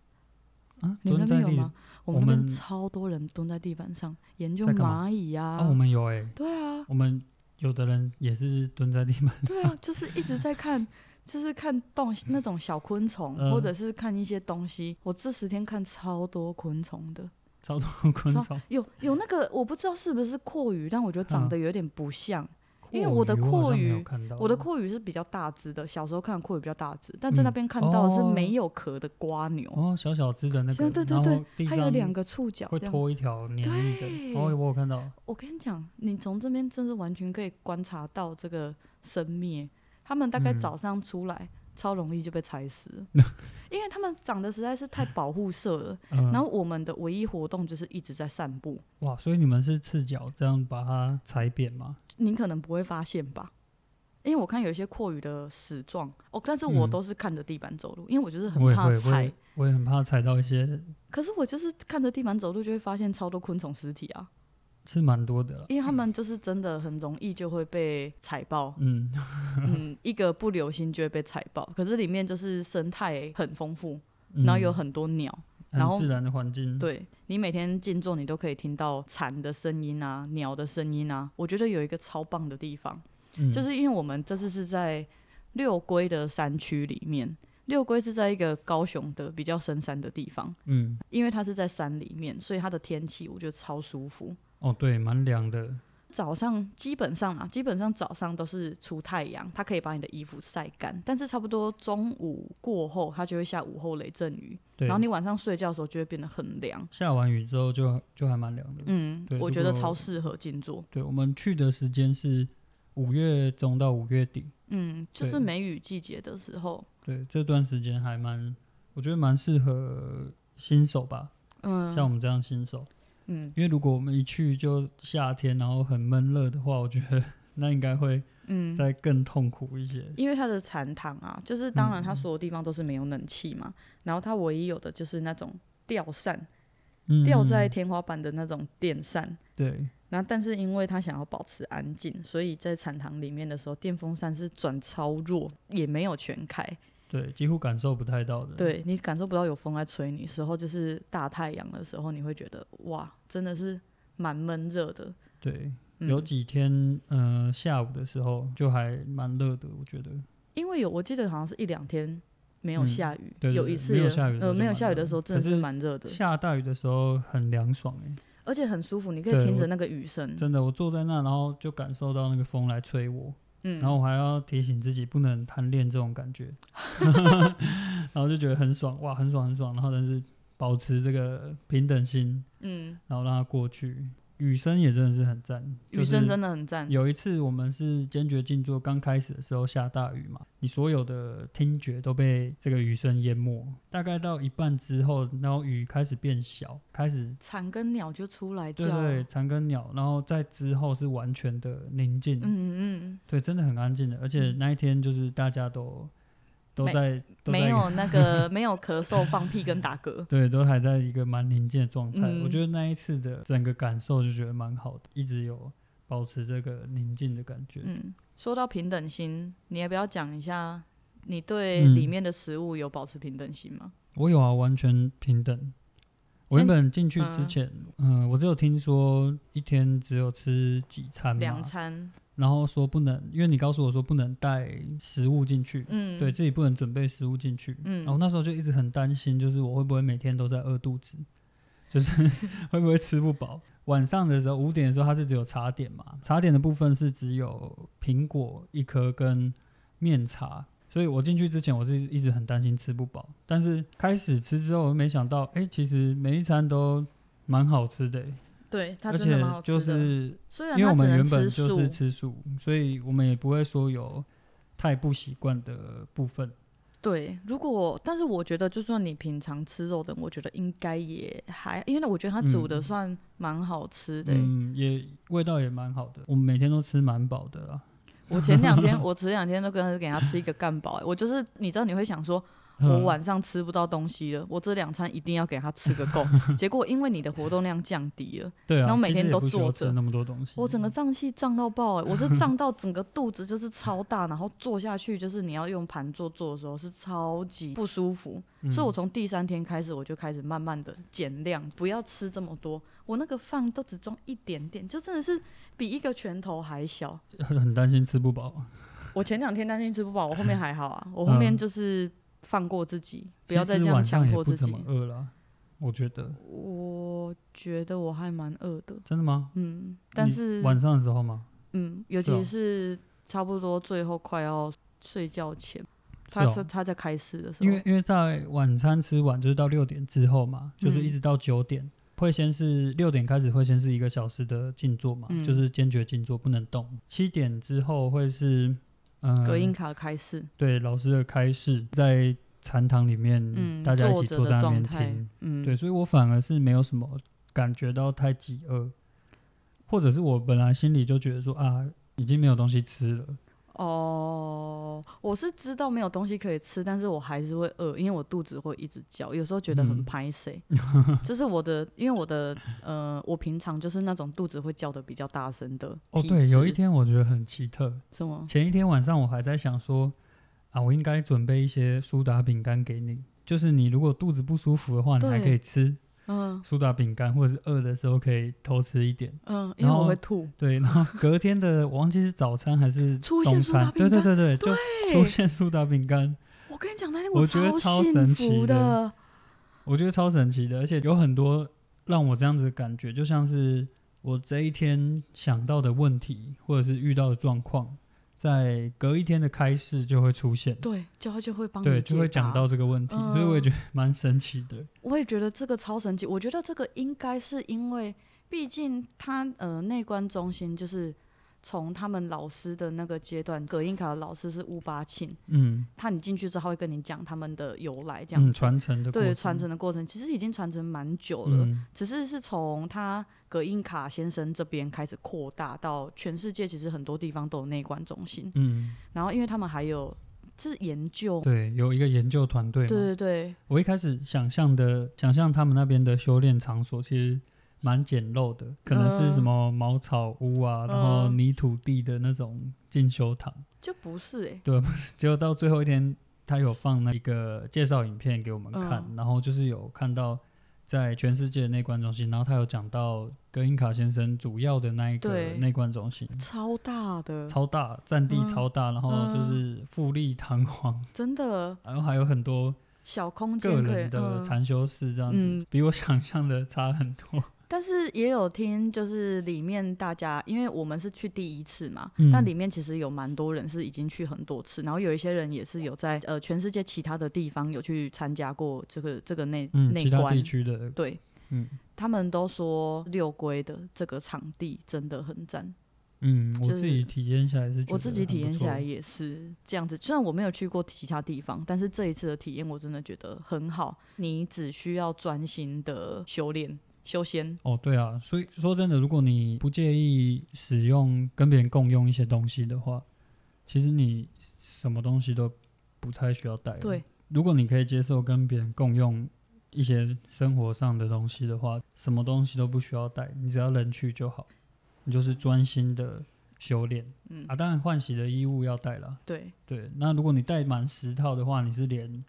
啊，你们那边有吗？我们那边超多人蹲在地板上研究蚂蚁呀。啊，我们有哎。对啊，我们有的人也是蹲在地板上。对啊，就是一直在看就是看动那种小昆虫，或者是看一些东西。我这十天看超多昆虫的，超多昆虫。有有那个我不知道是不是阔鱼，但我觉得长得有点不像。因为我的阔鱼，我的阔鱼是比较大只的，小时候看阔鱼比较大只，但在那边看到的是没有壳的瓜牛。哦，小小只的那个，对对对，它有两个触角，会拖一条黏腻的。哦，我有看到。我跟你讲，你从这边真是完全可以观察到这个生灭。他们大概早上出来。超容易就被踩死，*laughs* 因为他们长得实在是太保护色了。然后我们的唯一活动就是一直在散步。哇，所以你们是赤脚这样把它踩扁吗？您可能不会发现吧，因为我看有一些阔鱼的死状哦，但是我都是看着地板走路，因为我就是很怕踩，我也很怕踩到一些。可是我就是看着地板走路，就会发现超多昆虫尸体啊。是蛮多的，因为他们就是真的很容易就会被踩爆，嗯嗯，一个不留心就会被踩爆。可是里面就是生态很丰富，然后有很多鸟，然后自然的环境。对你每天静坐，你都可以听到蝉的声音啊，鸟的声音啊。我觉得有一个超棒的地方，就是因为我们这次是在六龟的山区里面，六龟是在一个高雄的比较深山的地方，嗯，因为它是在山里面，所以它的天气我觉得超舒服。哦，对，蛮凉的。早上基本上啊，基本上早上都是出太阳，它可以把你的衣服晒干。但是差不多中午过后，它就会下午后雷阵雨。然后你晚上睡觉的时候就会变得很凉。下完雨之后就就还蛮凉的。嗯，我觉得超适合静坐。对，我们去的时间是五月中到五月底。嗯，就是梅雨季节的时候。对，这段时间还蛮，我觉得蛮适合新手吧。嗯，像我们这样新手。嗯，因为如果我们一去就夏天，然后很闷热的话，我觉得 *laughs* 那应该会嗯再更痛苦一些。因为它的禅堂啊，就是当然它所有地方都是没有冷气嘛，然后它唯一有的就是那种吊扇，吊在天花板的那种电扇。对。然后，但是因为他想要保持安静，所以在禅堂里面的时候，电风扇是转超弱，也没有全开。对，几乎感受不太到的。对你感受不到有风在吹你时候，就是大太阳的时候，你会觉得哇，真的是蛮闷热的。对，有几天，嗯，下午的时候就还蛮热的，我觉得。因为有，我记得好像是一两天没有下雨，有一次没有下雨，呃，没有下雨的时候真的是蛮热的。下大雨的时候很凉爽哎，而且很舒服，你可以听着那个雨声。真的，我坐在那，然后就感受到那个风来吹我。然后我还要提醒自己不能贪恋这种感觉，*laughs* 然后就觉得很爽哇，很爽很爽。然后但是保持这个平等心，嗯，然后让它过去。雨声也真的是很赞，雨声真的很赞。有一次我们是坚决静坐，刚开始的时候下大雨嘛，你所有的听觉都被这个雨声淹没。大概到一半之后，然后雨开始变小，开始蝉跟鸟就出来叫。对对，蝉跟鸟，然后在之后是完全的宁静。嗯嗯，对，真的很安静的，而且那一天就是大家都。都在没有那个 *laughs* 没有咳嗽、放屁跟打嗝，*laughs* 对，都还在一个蛮宁静的状态。我觉得那一次的整个感受就觉得蛮好的，一直有保持这个宁静的感觉。嗯，说到平等心，你要不要讲一下，你对里面的食物有保持平等心吗？我有啊，完全平等。我原本进去之前，嗯，我只有听说一天只有吃几餐，两餐。然后说不能，因为你告诉我说不能带食物进去，嗯，对自己不能准备食物进去，嗯，然后那时候就一直很担心，就是我会不会每天都在饿肚子，就是 *laughs* 会不会吃不饱。晚上的时候五点的时候它是只有茶点嘛，茶点的部分是只有苹果一颗跟面茶，所以我进去之前我是一直很担心吃不饱，但是开始吃之后，我没想到，哎，其实每一餐都蛮好吃的。对，而且就是因为我们原本就是吃素，所以我们也不会说有太不习惯的部分。对，如果但是我觉得，就算你平常吃肉的，我觉得应该也还，因为我觉得他煮的算蛮好吃的，嗯，也味道也蛮好的。我们每天都吃蛮饱的啦。我前两天 *laughs* 我前两天都跟给他吃一个干饱，我就是你知道你会想说。我晚上吃不到东西了，我这两餐一定要给他吃个够。*laughs* 结果因为你的活动量降低了，对啊，然后每天都坐着那么多东西，我整个胀气胀到爆哎！我是胀到整个肚子就是超大，然后坐下去就是你要用盘坐坐的时候是超级不舒服。所以我从第三天开始我就开始慢慢的减量，不要吃这么多。我那个饭都只装一点点，就真的是比一个拳头还小。*laughs* 很担心吃不饱。我前两天担心吃不饱，我后面还好啊，我后面就是放过自己，不要再这样强迫自己。饿了，我觉得。我觉得我还蛮饿的。真的吗？嗯，但是晚上的时候吗？嗯，尤其是差不多最后快要睡觉前，他他他在开始的时候，因为因为在晚餐吃完就是到六点之后嘛，就是一直到九点。会先是六点开始，会先是一个小时的静坐嘛，就是坚决静坐，不能动。七点之后会是嗯，隔音卡开示，对，老师的开示，在禅堂里面，大家一起坐在那边听，嗯，对，所以我反而是没有什么感觉到太饥饿，或者是我本来心里就觉得说啊，已经没有东西吃了。哦，我是知道没有东西可以吃，但是我还是会饿，因为我肚子会一直叫，有时候觉得很排谁，*laughs* 这是我的，因为我的呃，我平常就是那种肚子会叫的比较大声的。哦，对，有一天我觉得很奇特，什么？前一天晚上我还在想说，啊，我应该准备一些苏打饼干给你，就是你如果肚子不舒服的话，你还可以吃。嗯，苏打饼干，或者是饿的时候可以偷吃一点。嗯，因为我会吐。对，然后隔天的我忘记是早餐还是中餐？对对对对，就出现苏打饼干。我跟你讲，那天我觉得超神奇的。我觉得超神奇的，而且有很多让我这样子感觉，就像是我这一天想到的问题，或者是遇到的状况。在隔一天的开市就会出现，对，就他就会帮对，就会讲到这个问题，所以我也觉得蛮神奇的。我也觉得这个超神奇，我觉得这个应该是因为，毕竟他呃内观中心就是。从他们老师的那个阶段，葛印卡的老师是乌巴庆，嗯，他你进去之后会跟你讲他们的由来，这样传承的对传承的过程，其实已经传承蛮久了，只是是从他葛印卡先生这边开始扩大到全世界，其实很多地方都有内观中心，嗯，然后因为他们还有是研究，对，有一个研究团队，对对对，我一开始想象的想象他们那边的修炼场所，其实。蛮简陋的，可能是什么茅草屋啊，然后泥土地的那种进修堂，就不是哎。对，结果到最后一天，他有放那一个介绍影片给我们看，然后就是有看到在全世界的内观中心，然后他有讲到格林卡先生主要的那一个内观中心，超大的，超大，占地超大，然后就是富丽堂皇，真的，然后还有很多小空间，个人的禅修室这样子，比我想象的差很多。但是也有听，就是里面大家，因为我们是去第一次嘛，但里面其实有蛮多人是已经去很多次，然后有一些人也是有在呃全世界其他的地方有去参加过这个这个内内观地区的，对，嗯，他们都说六龟的这个场地真的很赞，嗯，我自己体验下来是，我自己体验下来也是这样子，虽然我没有去过其他地方，但是这一次的体验我真的觉得很好，你只需要专心的修炼。修仙哦，对啊，所以说真的，如果你不介意使用跟别人共用一些东西的话，其实你什么东西都不太需要带。对，如果你可以接受跟别人共用一些生活上的东西的话，什么东西都不需要带，你只要人去就好，你就是专心的修炼。嗯啊，当然换洗的衣物要带了。对对，那如果你带满十套的话，你是连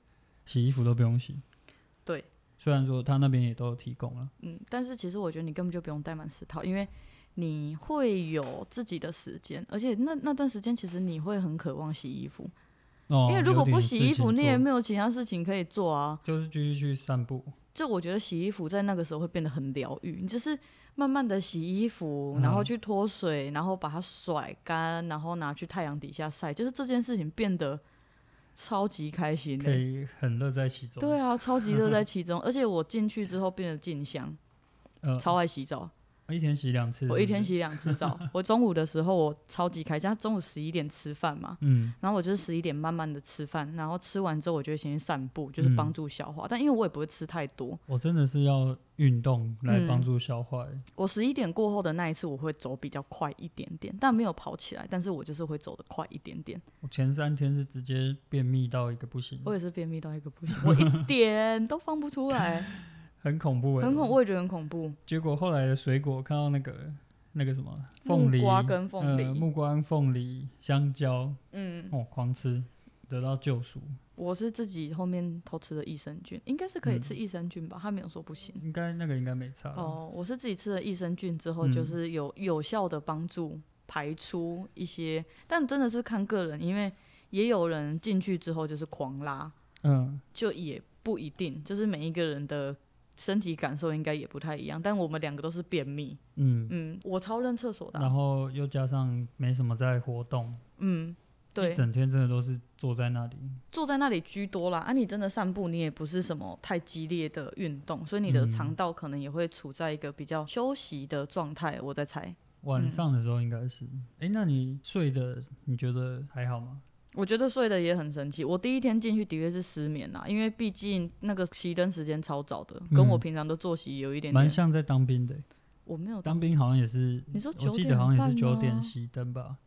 洗衣服都不用洗。对。虽然说他那边也都有提供了，嗯，但是其实我觉得你根本就不用带满十套，因为你会有自己的时间，而且那那段时间其实你会很渴望洗衣服，哦，因为如果不洗衣服，你也没有其他事情可以做啊，就是继续去散步。就我觉得洗衣服在那个时候会变得很疗愈，你就是慢慢的洗衣服，然后去脱水，然后把它甩干，然后拿去太阳底下晒，就是这件事情变得。超级开心，可以很乐在其中。对啊，超级乐在 *laughs* 其中，而且我进去之后变得静香，超爱洗澡。一天洗两次，我一天洗两次澡。*laughs* 我中午的时候我超级开心，他中午十一点吃饭嘛，嗯，然后我就是十一点慢慢的吃饭，然后吃完之后我就先去散步，就是帮助消化。但因为我也不会吃太多，我真的是要运动来帮助消化。我十一点过后的那一次我会走比较快一点点，但没有跑起来，但是我就是会走的快一点点。我前三天是直接便秘到一个不行，我也是便秘到一个不行，我一点都放不出来。*laughs* 很恐怖哎，很恐，我也觉得很恐怖。结果后来的水果看到那个那个什么凤梨，木瓜跟凤梨，木瓜、凤梨、香蕉，嗯，哦，狂吃，得到救赎。我是自己后面偷吃了益生菌，应该是可以吃益生菌吧？他没有说不行。应该那个应该没差。哦，我是自己吃了益生菌之后，就是有有效的帮助排出一些，但真的是看个人，因为也有人进去之后就是狂拉，嗯，就也不一定，就是每一个人的身体感受应该也不太一样。但我们两个都是便秘，嗯嗯，我超认厕所的，然后又加上没什么在活动，嗯。对，整天真的都是坐在那里，坐在那里居多啦。啊，你真的散步，你也不是什么太激烈的运动，所以你的肠道可能也会处在一个比较休息的状态。我在猜，晚上的时候应该是。哎，那你睡的你觉得还好吗？我觉得睡得也很神奇。我第一天进去的确是失眠啦，因为毕竟那个熄灯时间超早的，跟我平常的作息有一点蛮像在当兵的。我没有当兵，好像也是。你说我记得好像也是九点熄灯吧？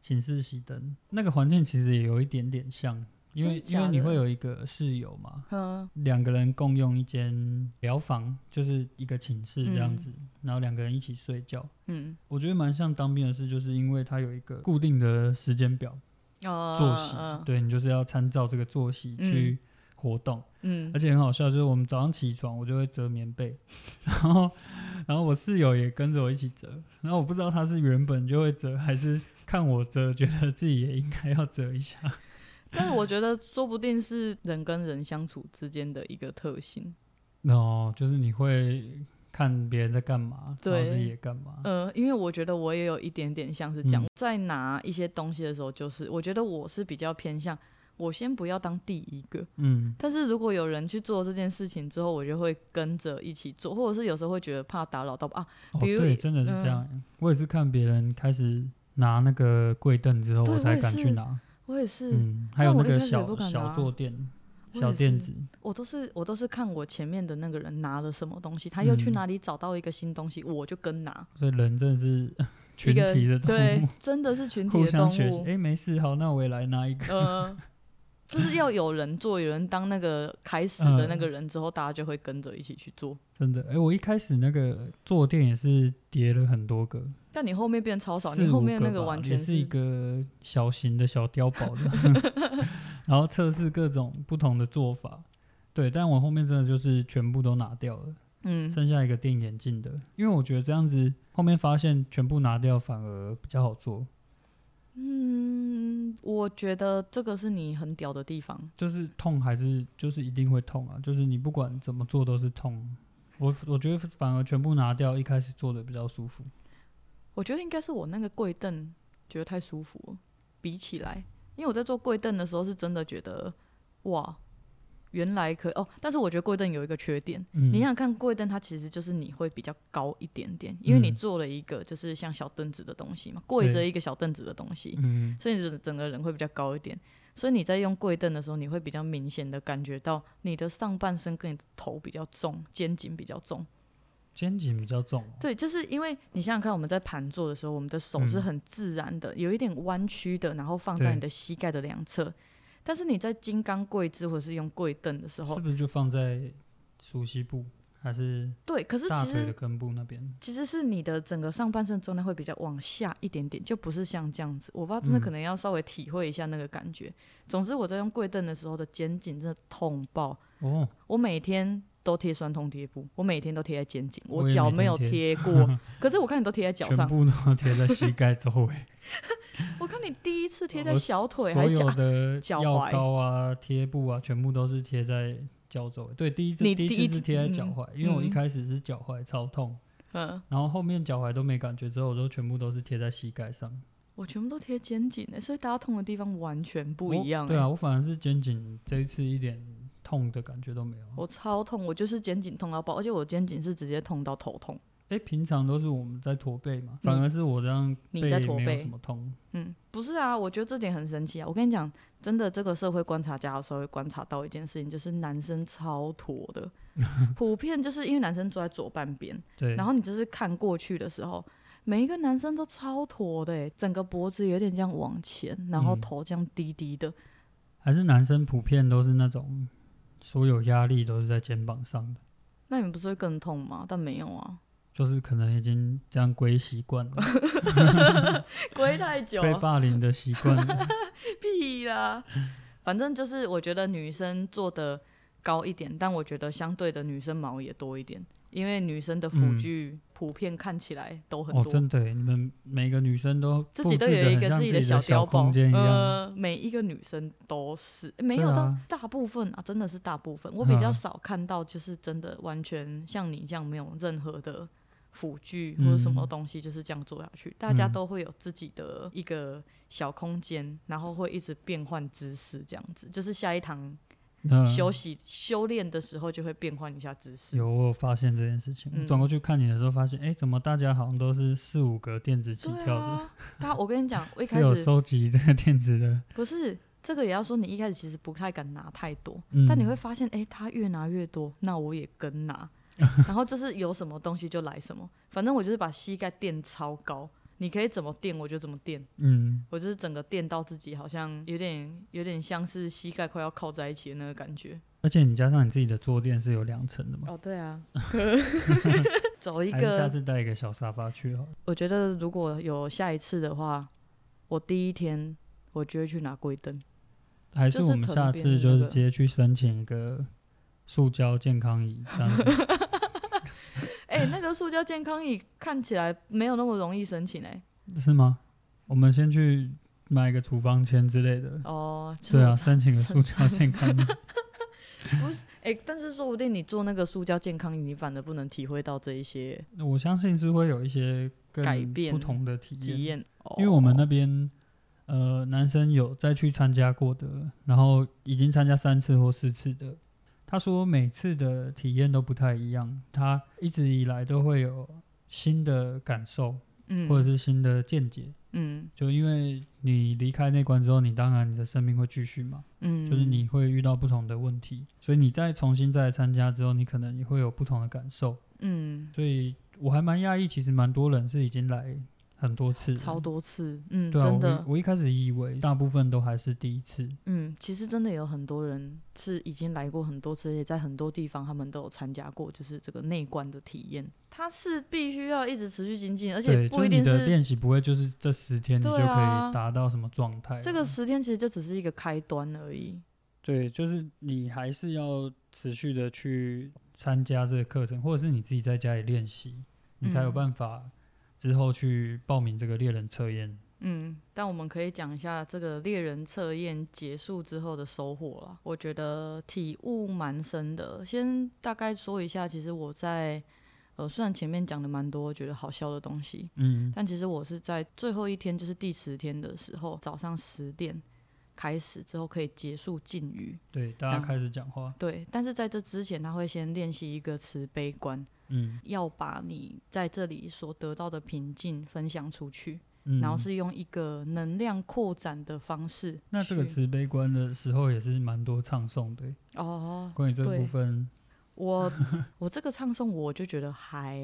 寝室熄灯，那个环境其实也有一点点像，因为因为你会有一个室友嘛，两个人共用一间疗房，就是一个寝室这样子，然后两个人一起睡觉。嗯，我觉得蛮像当兵的事，就是因为它有一个固定的时间表，作息，对你就是要参照这个作息去。活动，嗯，而且很好笑，就是我们早上起床，我就会折棉被，然后，然后我室友也跟着我一起折，然后我不知道他是原本就会折，还是看我折，觉得自己也应该要折一下。*laughs* 但是我觉得，说不定是人跟人相处之间的一个特性。哦，就是你会看别人在干嘛，对，自己也干嘛。呃，因为我觉得我也有一点点像是讲，在拿一些东西的时候，就是我觉得我是比较偏向。我先不要当第一个，嗯，但是如果有人去做这件事情之后，我就会跟着一起做，或者是有时候会觉得怕打扰到啊，比如对，真的是这样。我也是看别人开始拿那个柜凳之后，我才敢去拿。我也是，嗯，还有那个小小坐垫、小垫子，我都是我都是看我前面的那个人拿了什么东西，他又去哪里找到一个新东西，我就跟拿。所以人真的是群体的动物，对，真的是群 *laughs* 体的动物。哎，没事，好，那我也来拿一个。呃就是要有人做，有人当那个开始的那个人之后，大家就会跟着一起去做。真的，哎，我一开始那个坐垫也是叠了很多个，但你后面变超少，你后面那个完全是一个小型的小碉堡的，*laughs* 然后测试各种不同的做法。对，但我后面真的就是全部都拿掉了，嗯，剩下一个垫眼镜的，因为我觉得这样子后面发现全部拿掉反而比较好做。嗯，我觉得这个是你很屌的地方，就是痛还是就是一定会痛啊，就是你不管怎么做都是痛。我我觉得反而全部拿掉，一开始做的比较舒服。我觉得应该是我那个跪凳觉得太舒服了，比起来，因为我在做跪凳的时候是真的觉得哇。原来可以哦，但是我觉得跪凳有一个缺点，你想想看，跪凳它其实就是你会比较高一点点，因为你做了一个就是像小凳子的东西嘛，跪着一个小凳子的东西，所以整整个人会比较高一点。所以你在用跪凳的时候，你会比较明显的感觉到你的上半身跟你的头比较重，肩颈比较重，肩颈比较重。对，就是因为你想想看，我们在盘坐的时候，我们的手是很自然的，有一点弯曲的，然后放在你的膝盖的两侧。但是你在金刚跪姿或者是用跪凳的时候，是不是就放在熟悉部还是对？可是大腿的根部那边，其实是你的整个上半身重量会比较往下一点点，就不是像这样子。我不知道真的可能要稍微体会一下那个感觉。总之我在用跪凳的时候的肩颈真的痛爆哦！我每天都贴酸痛贴布，我每天都贴在肩颈，我脚没有贴过。*laughs* 可是我看你都贴在脚上，全部都贴在膝盖周围。*laughs* 我看你第一次贴在小腿，所有的药膏啊、贴布啊，全部都是贴在脚肘。对，第一次第一次是贴在脚踝，因为我一开始是脚踝超痛，嗯，然后后面脚踝都没感觉，之后我都全部都是贴在膝盖上。我全部都贴肩颈的，所以大家痛的地方完全不一样。对啊，我反而是肩颈这一次一点痛的感觉都没有。我超痛，我就是肩颈痛到爆，而且我肩颈是直接痛到头痛。哎，平常都是我们在驼背嘛，反而是我这样背没有什么痛。嗯，不是啊，我觉得这点很神奇啊。我跟你讲，真的，这个社会观察家的时候会观察到一件事情，就是男生超驼的，*laughs* 普遍就是因为男生坐在左半边，对，然后你就是看过去的时候，每一个男生都超驼的，整个脖子有点这样往前，然后头这样低低的。还是男生普遍都是那种，所有压力都是在肩膀上的。那你们不是会更痛吗？但没有啊。就是可能已经这样归习惯了，*laughs* 归太久被霸凌的习惯。*laughs* 屁啦，反正就是我觉得女生做的高一点，但我觉得相对的女生毛也多一点。因为女生的辅具普遍看起来都很多。哦，真的，你们每个女生都自己都有一个自己的小碉堡，呃，每一个女生都是没有的，大部分啊，真的是大部分。我比较少看到，就是真的完全像你这样没有任何的。辅具或者什么东西就是这样做下去，大家都会有自己的一个小空间，然后会一直变换姿势，这样子。就是下一堂休息修炼的时候就会变换一下姿势。有我发现这件事情，转过去看你的时候发现，哎，怎么大家好像都是四五个电子起跳的？他我跟你讲，我一开始 *laughs* 有收集这个电子的，不是这个也要说，你一开始其实不太敢拿太多，但你会发现，哎，他越拿越多，那我也跟拿。*laughs* 然后就是有什么东西就来什么，反正我就是把膝盖垫超高，你可以怎么垫我就怎么垫。嗯，我就是整个垫到自己好像有点有点像是膝盖快要靠在一起的那个感觉。而且你加上你自己的坐垫是有两层的嘛？哦，对啊。*laughs* *laughs* 走一个，下次带一个小沙发去哦。我觉得如果有下一次的话，我第一天我就会去拿柜灯。还是我们下次就是直接去申请一个塑胶健康椅这样子。*laughs* 哎，那个塑胶健康椅看起来没有那么容易申请哎，是吗？我们先去买一个处方签之类的哦。对啊，申请个塑胶健康椅。*laughs* 不是哎，但是说不定你做那个塑胶健康椅，你反而不能体会到这一些。我相信是会有一些改变不同的体验，体验。因为我们那边呃，男生有再去参加过的，然后已经参加三次或四次的。他说每次的体验都不太一样，他一直以来都会有新的感受，嗯，或者是新的见解，嗯，就因为你离开那关之后，你当然你的生命会继续嘛，嗯，就是你会遇到不同的问题，所以你再重新再参加之后，你可能也会有不同的感受，嗯，所以我还蛮讶异，其实蛮多人是已经来。很多次，超多次，嗯，真的。我一开始以为大部分都还是第一次，嗯，其实真的有很多人是已经来过很多次，而且在很多地方他们都有参加过，就是这个内观的体验。它是必须要一直持续精进，而且不一定是练习不会就是这十天你就可以达到什么状态。这个十天其实就只是一个开端而已。对，就是你还是要持续的去参加这个课程，或者是你自己在家里练习，你才有办法。之后去报名这个猎人测验。嗯，但我们可以讲一下这个猎人测验结束之后的收获了。我觉得体悟蛮深的。先大概说一下，其实我在呃，虽然前面讲的蛮多觉得好笑的东西，嗯，但其实我是在最后一天，就是第十天的时候，早上十点开始之后可以结束禁语。对，大家开始讲话。对，但是在这之前，他会先练习一个慈悲观。嗯，要把你在这里所得到的平静分享出去，然后是用一个能量扩展的方式。那这个慈悲观的时候也是蛮多唱诵的哦。关于这部分，我 *laughs* 我这个唱诵我就觉得还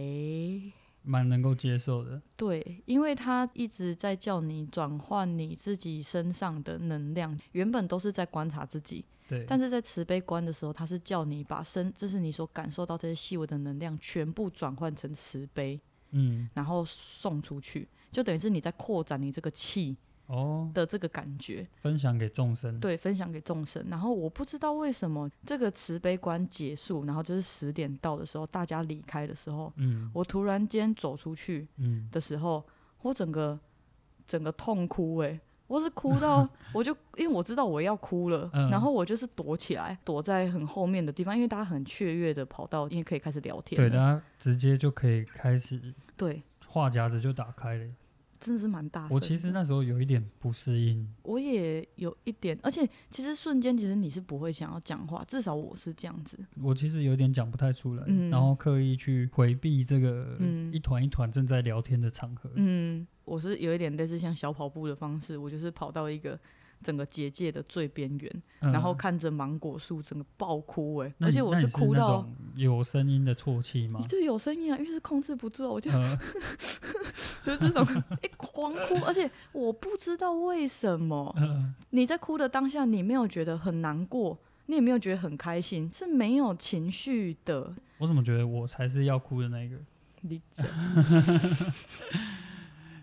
蛮能够接受的。对，因为他一直在叫你转换你自己身上的能量，原本都是在观察自己。对，但是在慈悲观的时候，他是叫你把身，就是你所感受到这些细微的能量，全部转换成慈悲，嗯，然后送出去，就等于是你在扩展你这个气哦的这个感觉，分享给众生，对，分享给众生。然后我不知道为什么这个慈悲观结束，然后就是十点到的时候，大家离开的时候，嗯，我突然间走出去，嗯的时候，我整个整个痛哭，哎。我是哭到，*laughs* 我就因为我知道我要哭了，然后我就是躲起来，躲在很后面的地方，因为大家很雀跃的跑到，因为可以开始聊天。对，大家直接就可以开始。对，话匣子就打开了。真的是蛮大。我其实那时候有一点不适应。我也有一点，而且其实瞬间，其实你是不会想要讲话，至少我是这样子。我其实有点讲不太出来，然后刻意去回避这个一团一团正在聊天的场合。嗯。我是有一点类似像小跑步的方式，我就是跑到一个整个结界的最边缘，然后看着芒果树整个爆哭哎，而且我是哭到有声音的啜泣吗？就有声音啊，因为是控制不住，我就 *laughs* 就这种一狂哭，*laughs* 而且我不知道为什么你在哭的当下，你没有觉得很难过，你也没有觉得很开心，是没有情绪的。我怎么觉得我才是要哭的那个？理解。*laughs*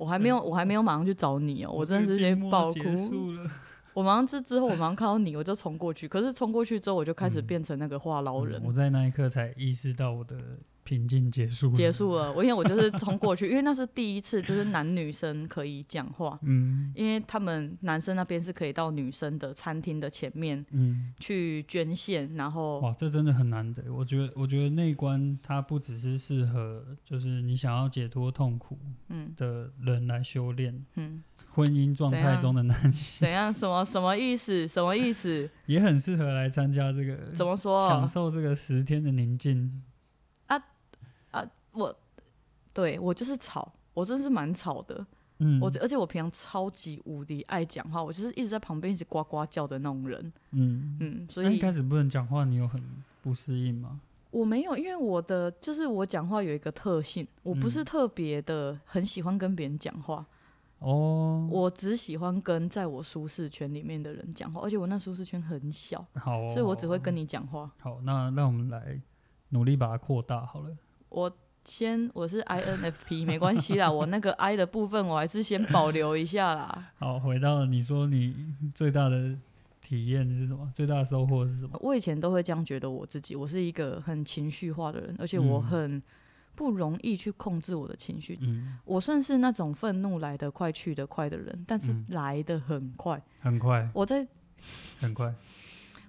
我还没有，我还没有马上去找你哦，我真的是直接爆哭。*laughs* 我马上之之后，我马上看到你，我就冲过去。可是冲过去之后，我就开始变成那个话痨人。我在那一刻才意识到我的平静结束，结束了。我因为我就是冲过去，*laughs* 因为那是第一次，就是男女生可以讲话。嗯，因为他们男生那边是可以到女生的餐厅的前面，嗯，去捐献。然后，哇，这真的很难得。我觉得，我觉得内观它不只是适合，就是你想要解脱痛苦，嗯，的人来修炼，嗯，婚姻状态中的男性，*laughs* 怎样？什么什么意思？什么意思？*laughs* 也很适合来参加这个，怎么说？享受这个十天的宁静。啊，我对我就是吵，我真是蛮吵的。嗯，我而且我平常超级无敌爱讲话，我就是一直在旁边一直呱呱叫的那种人。嗯嗯，所以一开始不能讲话，你有很不适应吗？我没有，因为我的就是我讲话有一个特性，我不是特别的很喜欢跟别人讲话。哦，我只喜欢跟在我舒适圈里面的人讲话，而且我那舒适圈很小，好，所以我只会跟你讲话。好，那那我们来努力把它扩大好了。我先我是 INFP，*laughs* 没关系啦，我那个 I 的部分我还是先保留一下啦。好，回到你说你最大的体验是什么？最大的收获是什么？我以前都会这样觉得我自己，我是一个很情绪化的人，而且我很不容易去控制我的情绪。嗯，我算是那种愤怒来得快去得快的人，但是来得很快，很快。我在很快，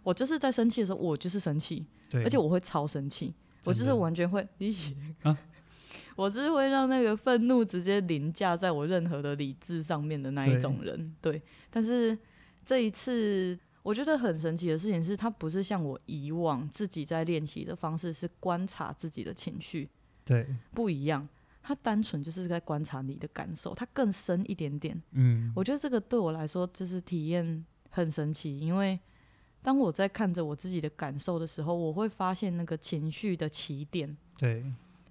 我就是在生气的时候，我就是生气，对，而且我会超生气。我就是完全会理解啊，*laughs* 我是会让那个愤怒直接凌驾在我任何的理智上面的那一种人，对。但是这一次我觉得很神奇的事情是，他不是像我以往自己在练习的方式是观察自己的情绪，对，不一样。他单纯就是在观察你的感受，他更深一点点。嗯，我觉得这个对我来说就是体验很神奇，因为。当我在看着我自己的感受的时候，我会发现那个情绪的起点，对，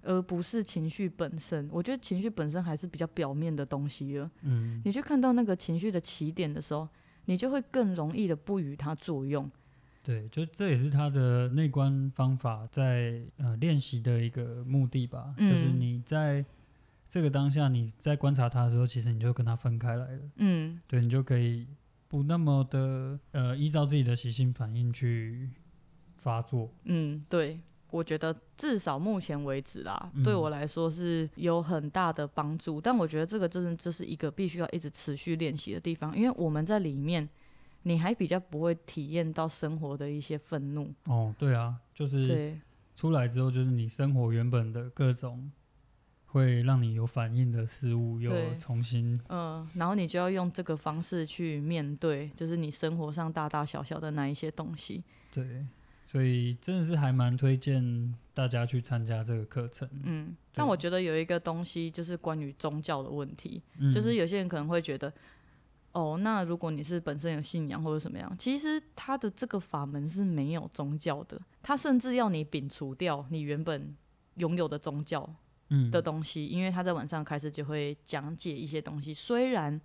而不是情绪本身。我觉得情绪本身还是比较表面的东西了。嗯，你去看到那个情绪的起点的时候，你就会更容易的不与它作用。对，就这也是他的内观方法在呃练习的一个目的吧。嗯，就是你在这个当下你在观察他的时候，其实你就跟他分开来了。嗯，对你就可以。不那么的呃，依照自己的习性反应去发作。嗯，对，我觉得至少目前为止啦，对我来说是有很大的帮助。但我觉得这个真的这是一个必须要一直持续练习的地方，因为我们在里面，你还比较不会体验到生活的一些愤怒。哦，对啊，就是出来之后，就是你生活原本的各种。会让你有反应的事物又重新嗯，然后你就要用这个方式去面对，就是你生活上大大小小的那一些东西。对，所以真的是还蛮推荐大家去参加这个课程。嗯，但我觉得有一个东西就是关于宗教的问题，就是有些人可能会觉得，哦，那如果你是本身有信仰或者什么样，其实他的这个法门是没有宗教的，他甚至要你摒除掉你原本拥有的宗教。的东西，因为他在晚上开始就会讲解一些东西。虽然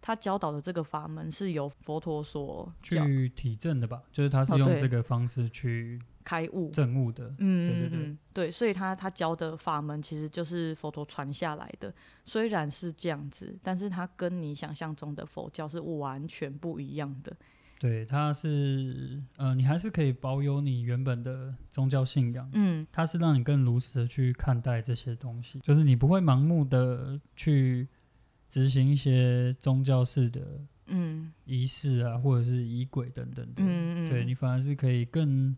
他教导的这个法门是由佛陀所去体证的吧，就是他是用这个方式去开悟证悟的。嗯，对对对，对，所以他他教的法门其实就是佛陀传下来的。虽然是这样子，但是他跟你想象中的佛教是完全不一样的。对，它是呃，你还是可以保有你原本的宗教信仰，嗯，它是让你更如实的去看待这些东西，就是你不会盲目的去执行一些宗教式的嗯。仪式啊，或者是仪轨等等的，嗯嗯，对你反而是可以更，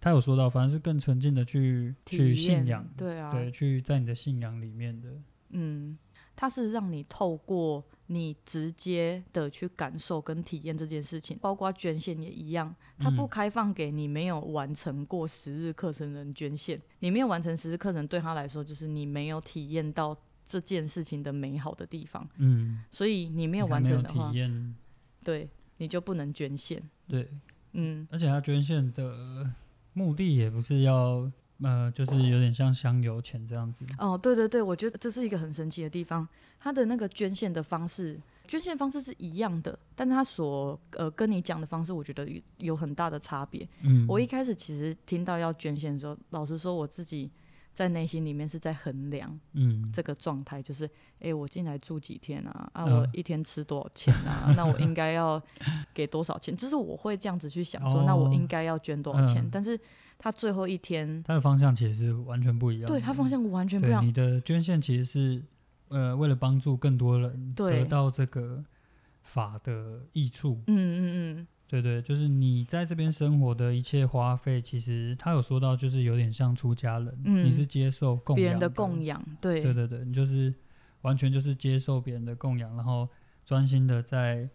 他有说到，反而是更纯净的去去信仰，对啊，对，去在你的信仰里面的，嗯，它是让你透过。你直接的去感受跟体验这件事情，包括捐献也一样，它不开放给你没有完成过十日课程的人捐献。你没有完成十日课程，对他来说就是你没有体验到这件事情的美好的地方。嗯，所以你没有完成的话，对，你就不能捐献。对，嗯，而且他捐献的目的也不是要。呃，就是有点像香油钱这样子。哦，对对对，我觉得这是一个很神奇的地方。他的那个捐献的方式，捐献方式是一样的，但他所呃跟你讲的方式，我觉得有很大的差别。嗯，我一开始其实听到要捐献的时候，老实说我自己在内心里面是在衡量，嗯，这个状态就是，哎，我进来住几天啊？啊，我一天吃多少钱啊？*laughs* 那我应该要给多少钱？就是我会这样子去想，说那我应该要捐多少钱？但是他最后一天，他的方向其实是完全不一样。对他方向完全不一样。你的捐献其实是，呃，为了帮助更多人得到这个法的益处。嗯嗯嗯。对对，就是你在这边生活的一切花费，其实他有说到，就是有点像出家人，你是接受供养别人的供养，对对对对，你就是完全就是接受别人的供养，然后专心的在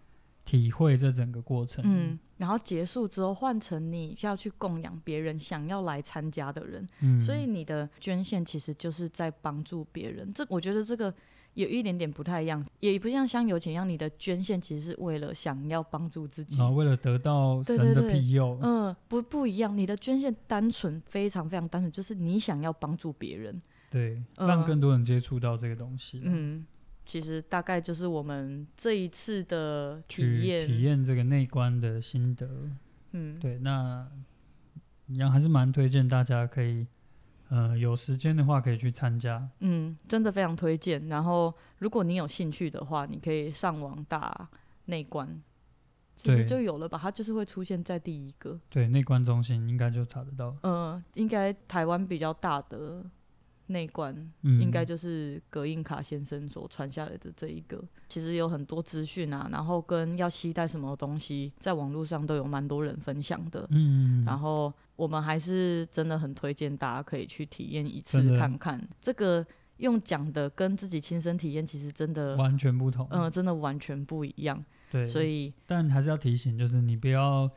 体会这整个过程。嗯，然后结束之后换成你要去供养别人想要来参加的人，嗯，所以你的捐献其实就是在帮助别人。这我觉得这个。有一点点不太一样，也不像香油钱一样，你的捐献其实是为了想要帮助自己，啊，为了得到神的庇佑。嗯，不不一样，你的捐献单纯，非常非常单纯，就是你想要帮助别人，对，让更多人接触到这个东西。嗯，其实大概就是我们这一次的体验，体验这个内观的心得。嗯，对，那一样还是蛮推荐大家可以。呃，有时间的话可以去参加。嗯，真的非常推荐。然后，如果你有兴趣的话，你可以上网打内观，其实就有了吧？它就是会出现在第一个。对，内观中心应该就查得到。嗯，应该台湾比较大的。内观应该就是葛印卡先生所传下来的这一个，其实有很多资讯啊，然后跟要期待什么东西，在网络上都有蛮多人分享的。嗯，然后我们还是真的很推荐大家可以去体验一次看看。这个用讲的跟自己亲身体验其实真的完全不同。嗯，真的完全不一样。对，所以但还是要提醒，就是你不要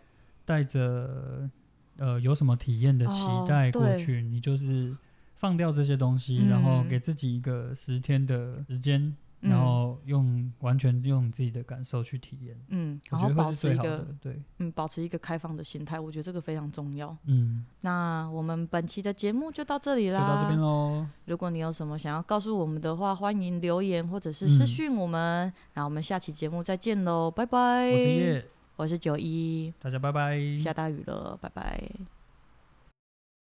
带着呃有什么体验的期待过去，你就是。放掉这些东西，然后给自己一个十天的时间，然后用完全用自己的感受去体验。嗯，然后保持一个对，嗯，保持一个开放的心态，我觉得这个非常重要。嗯，那我们本期的节目就到这里啦，就到这边喽。如果你有什么想要告诉我们的话，欢迎留言或者是私讯我们。那我们下期节目再见喽，拜拜。我是叶，我是九一，大家拜拜。下大雨了，拜拜。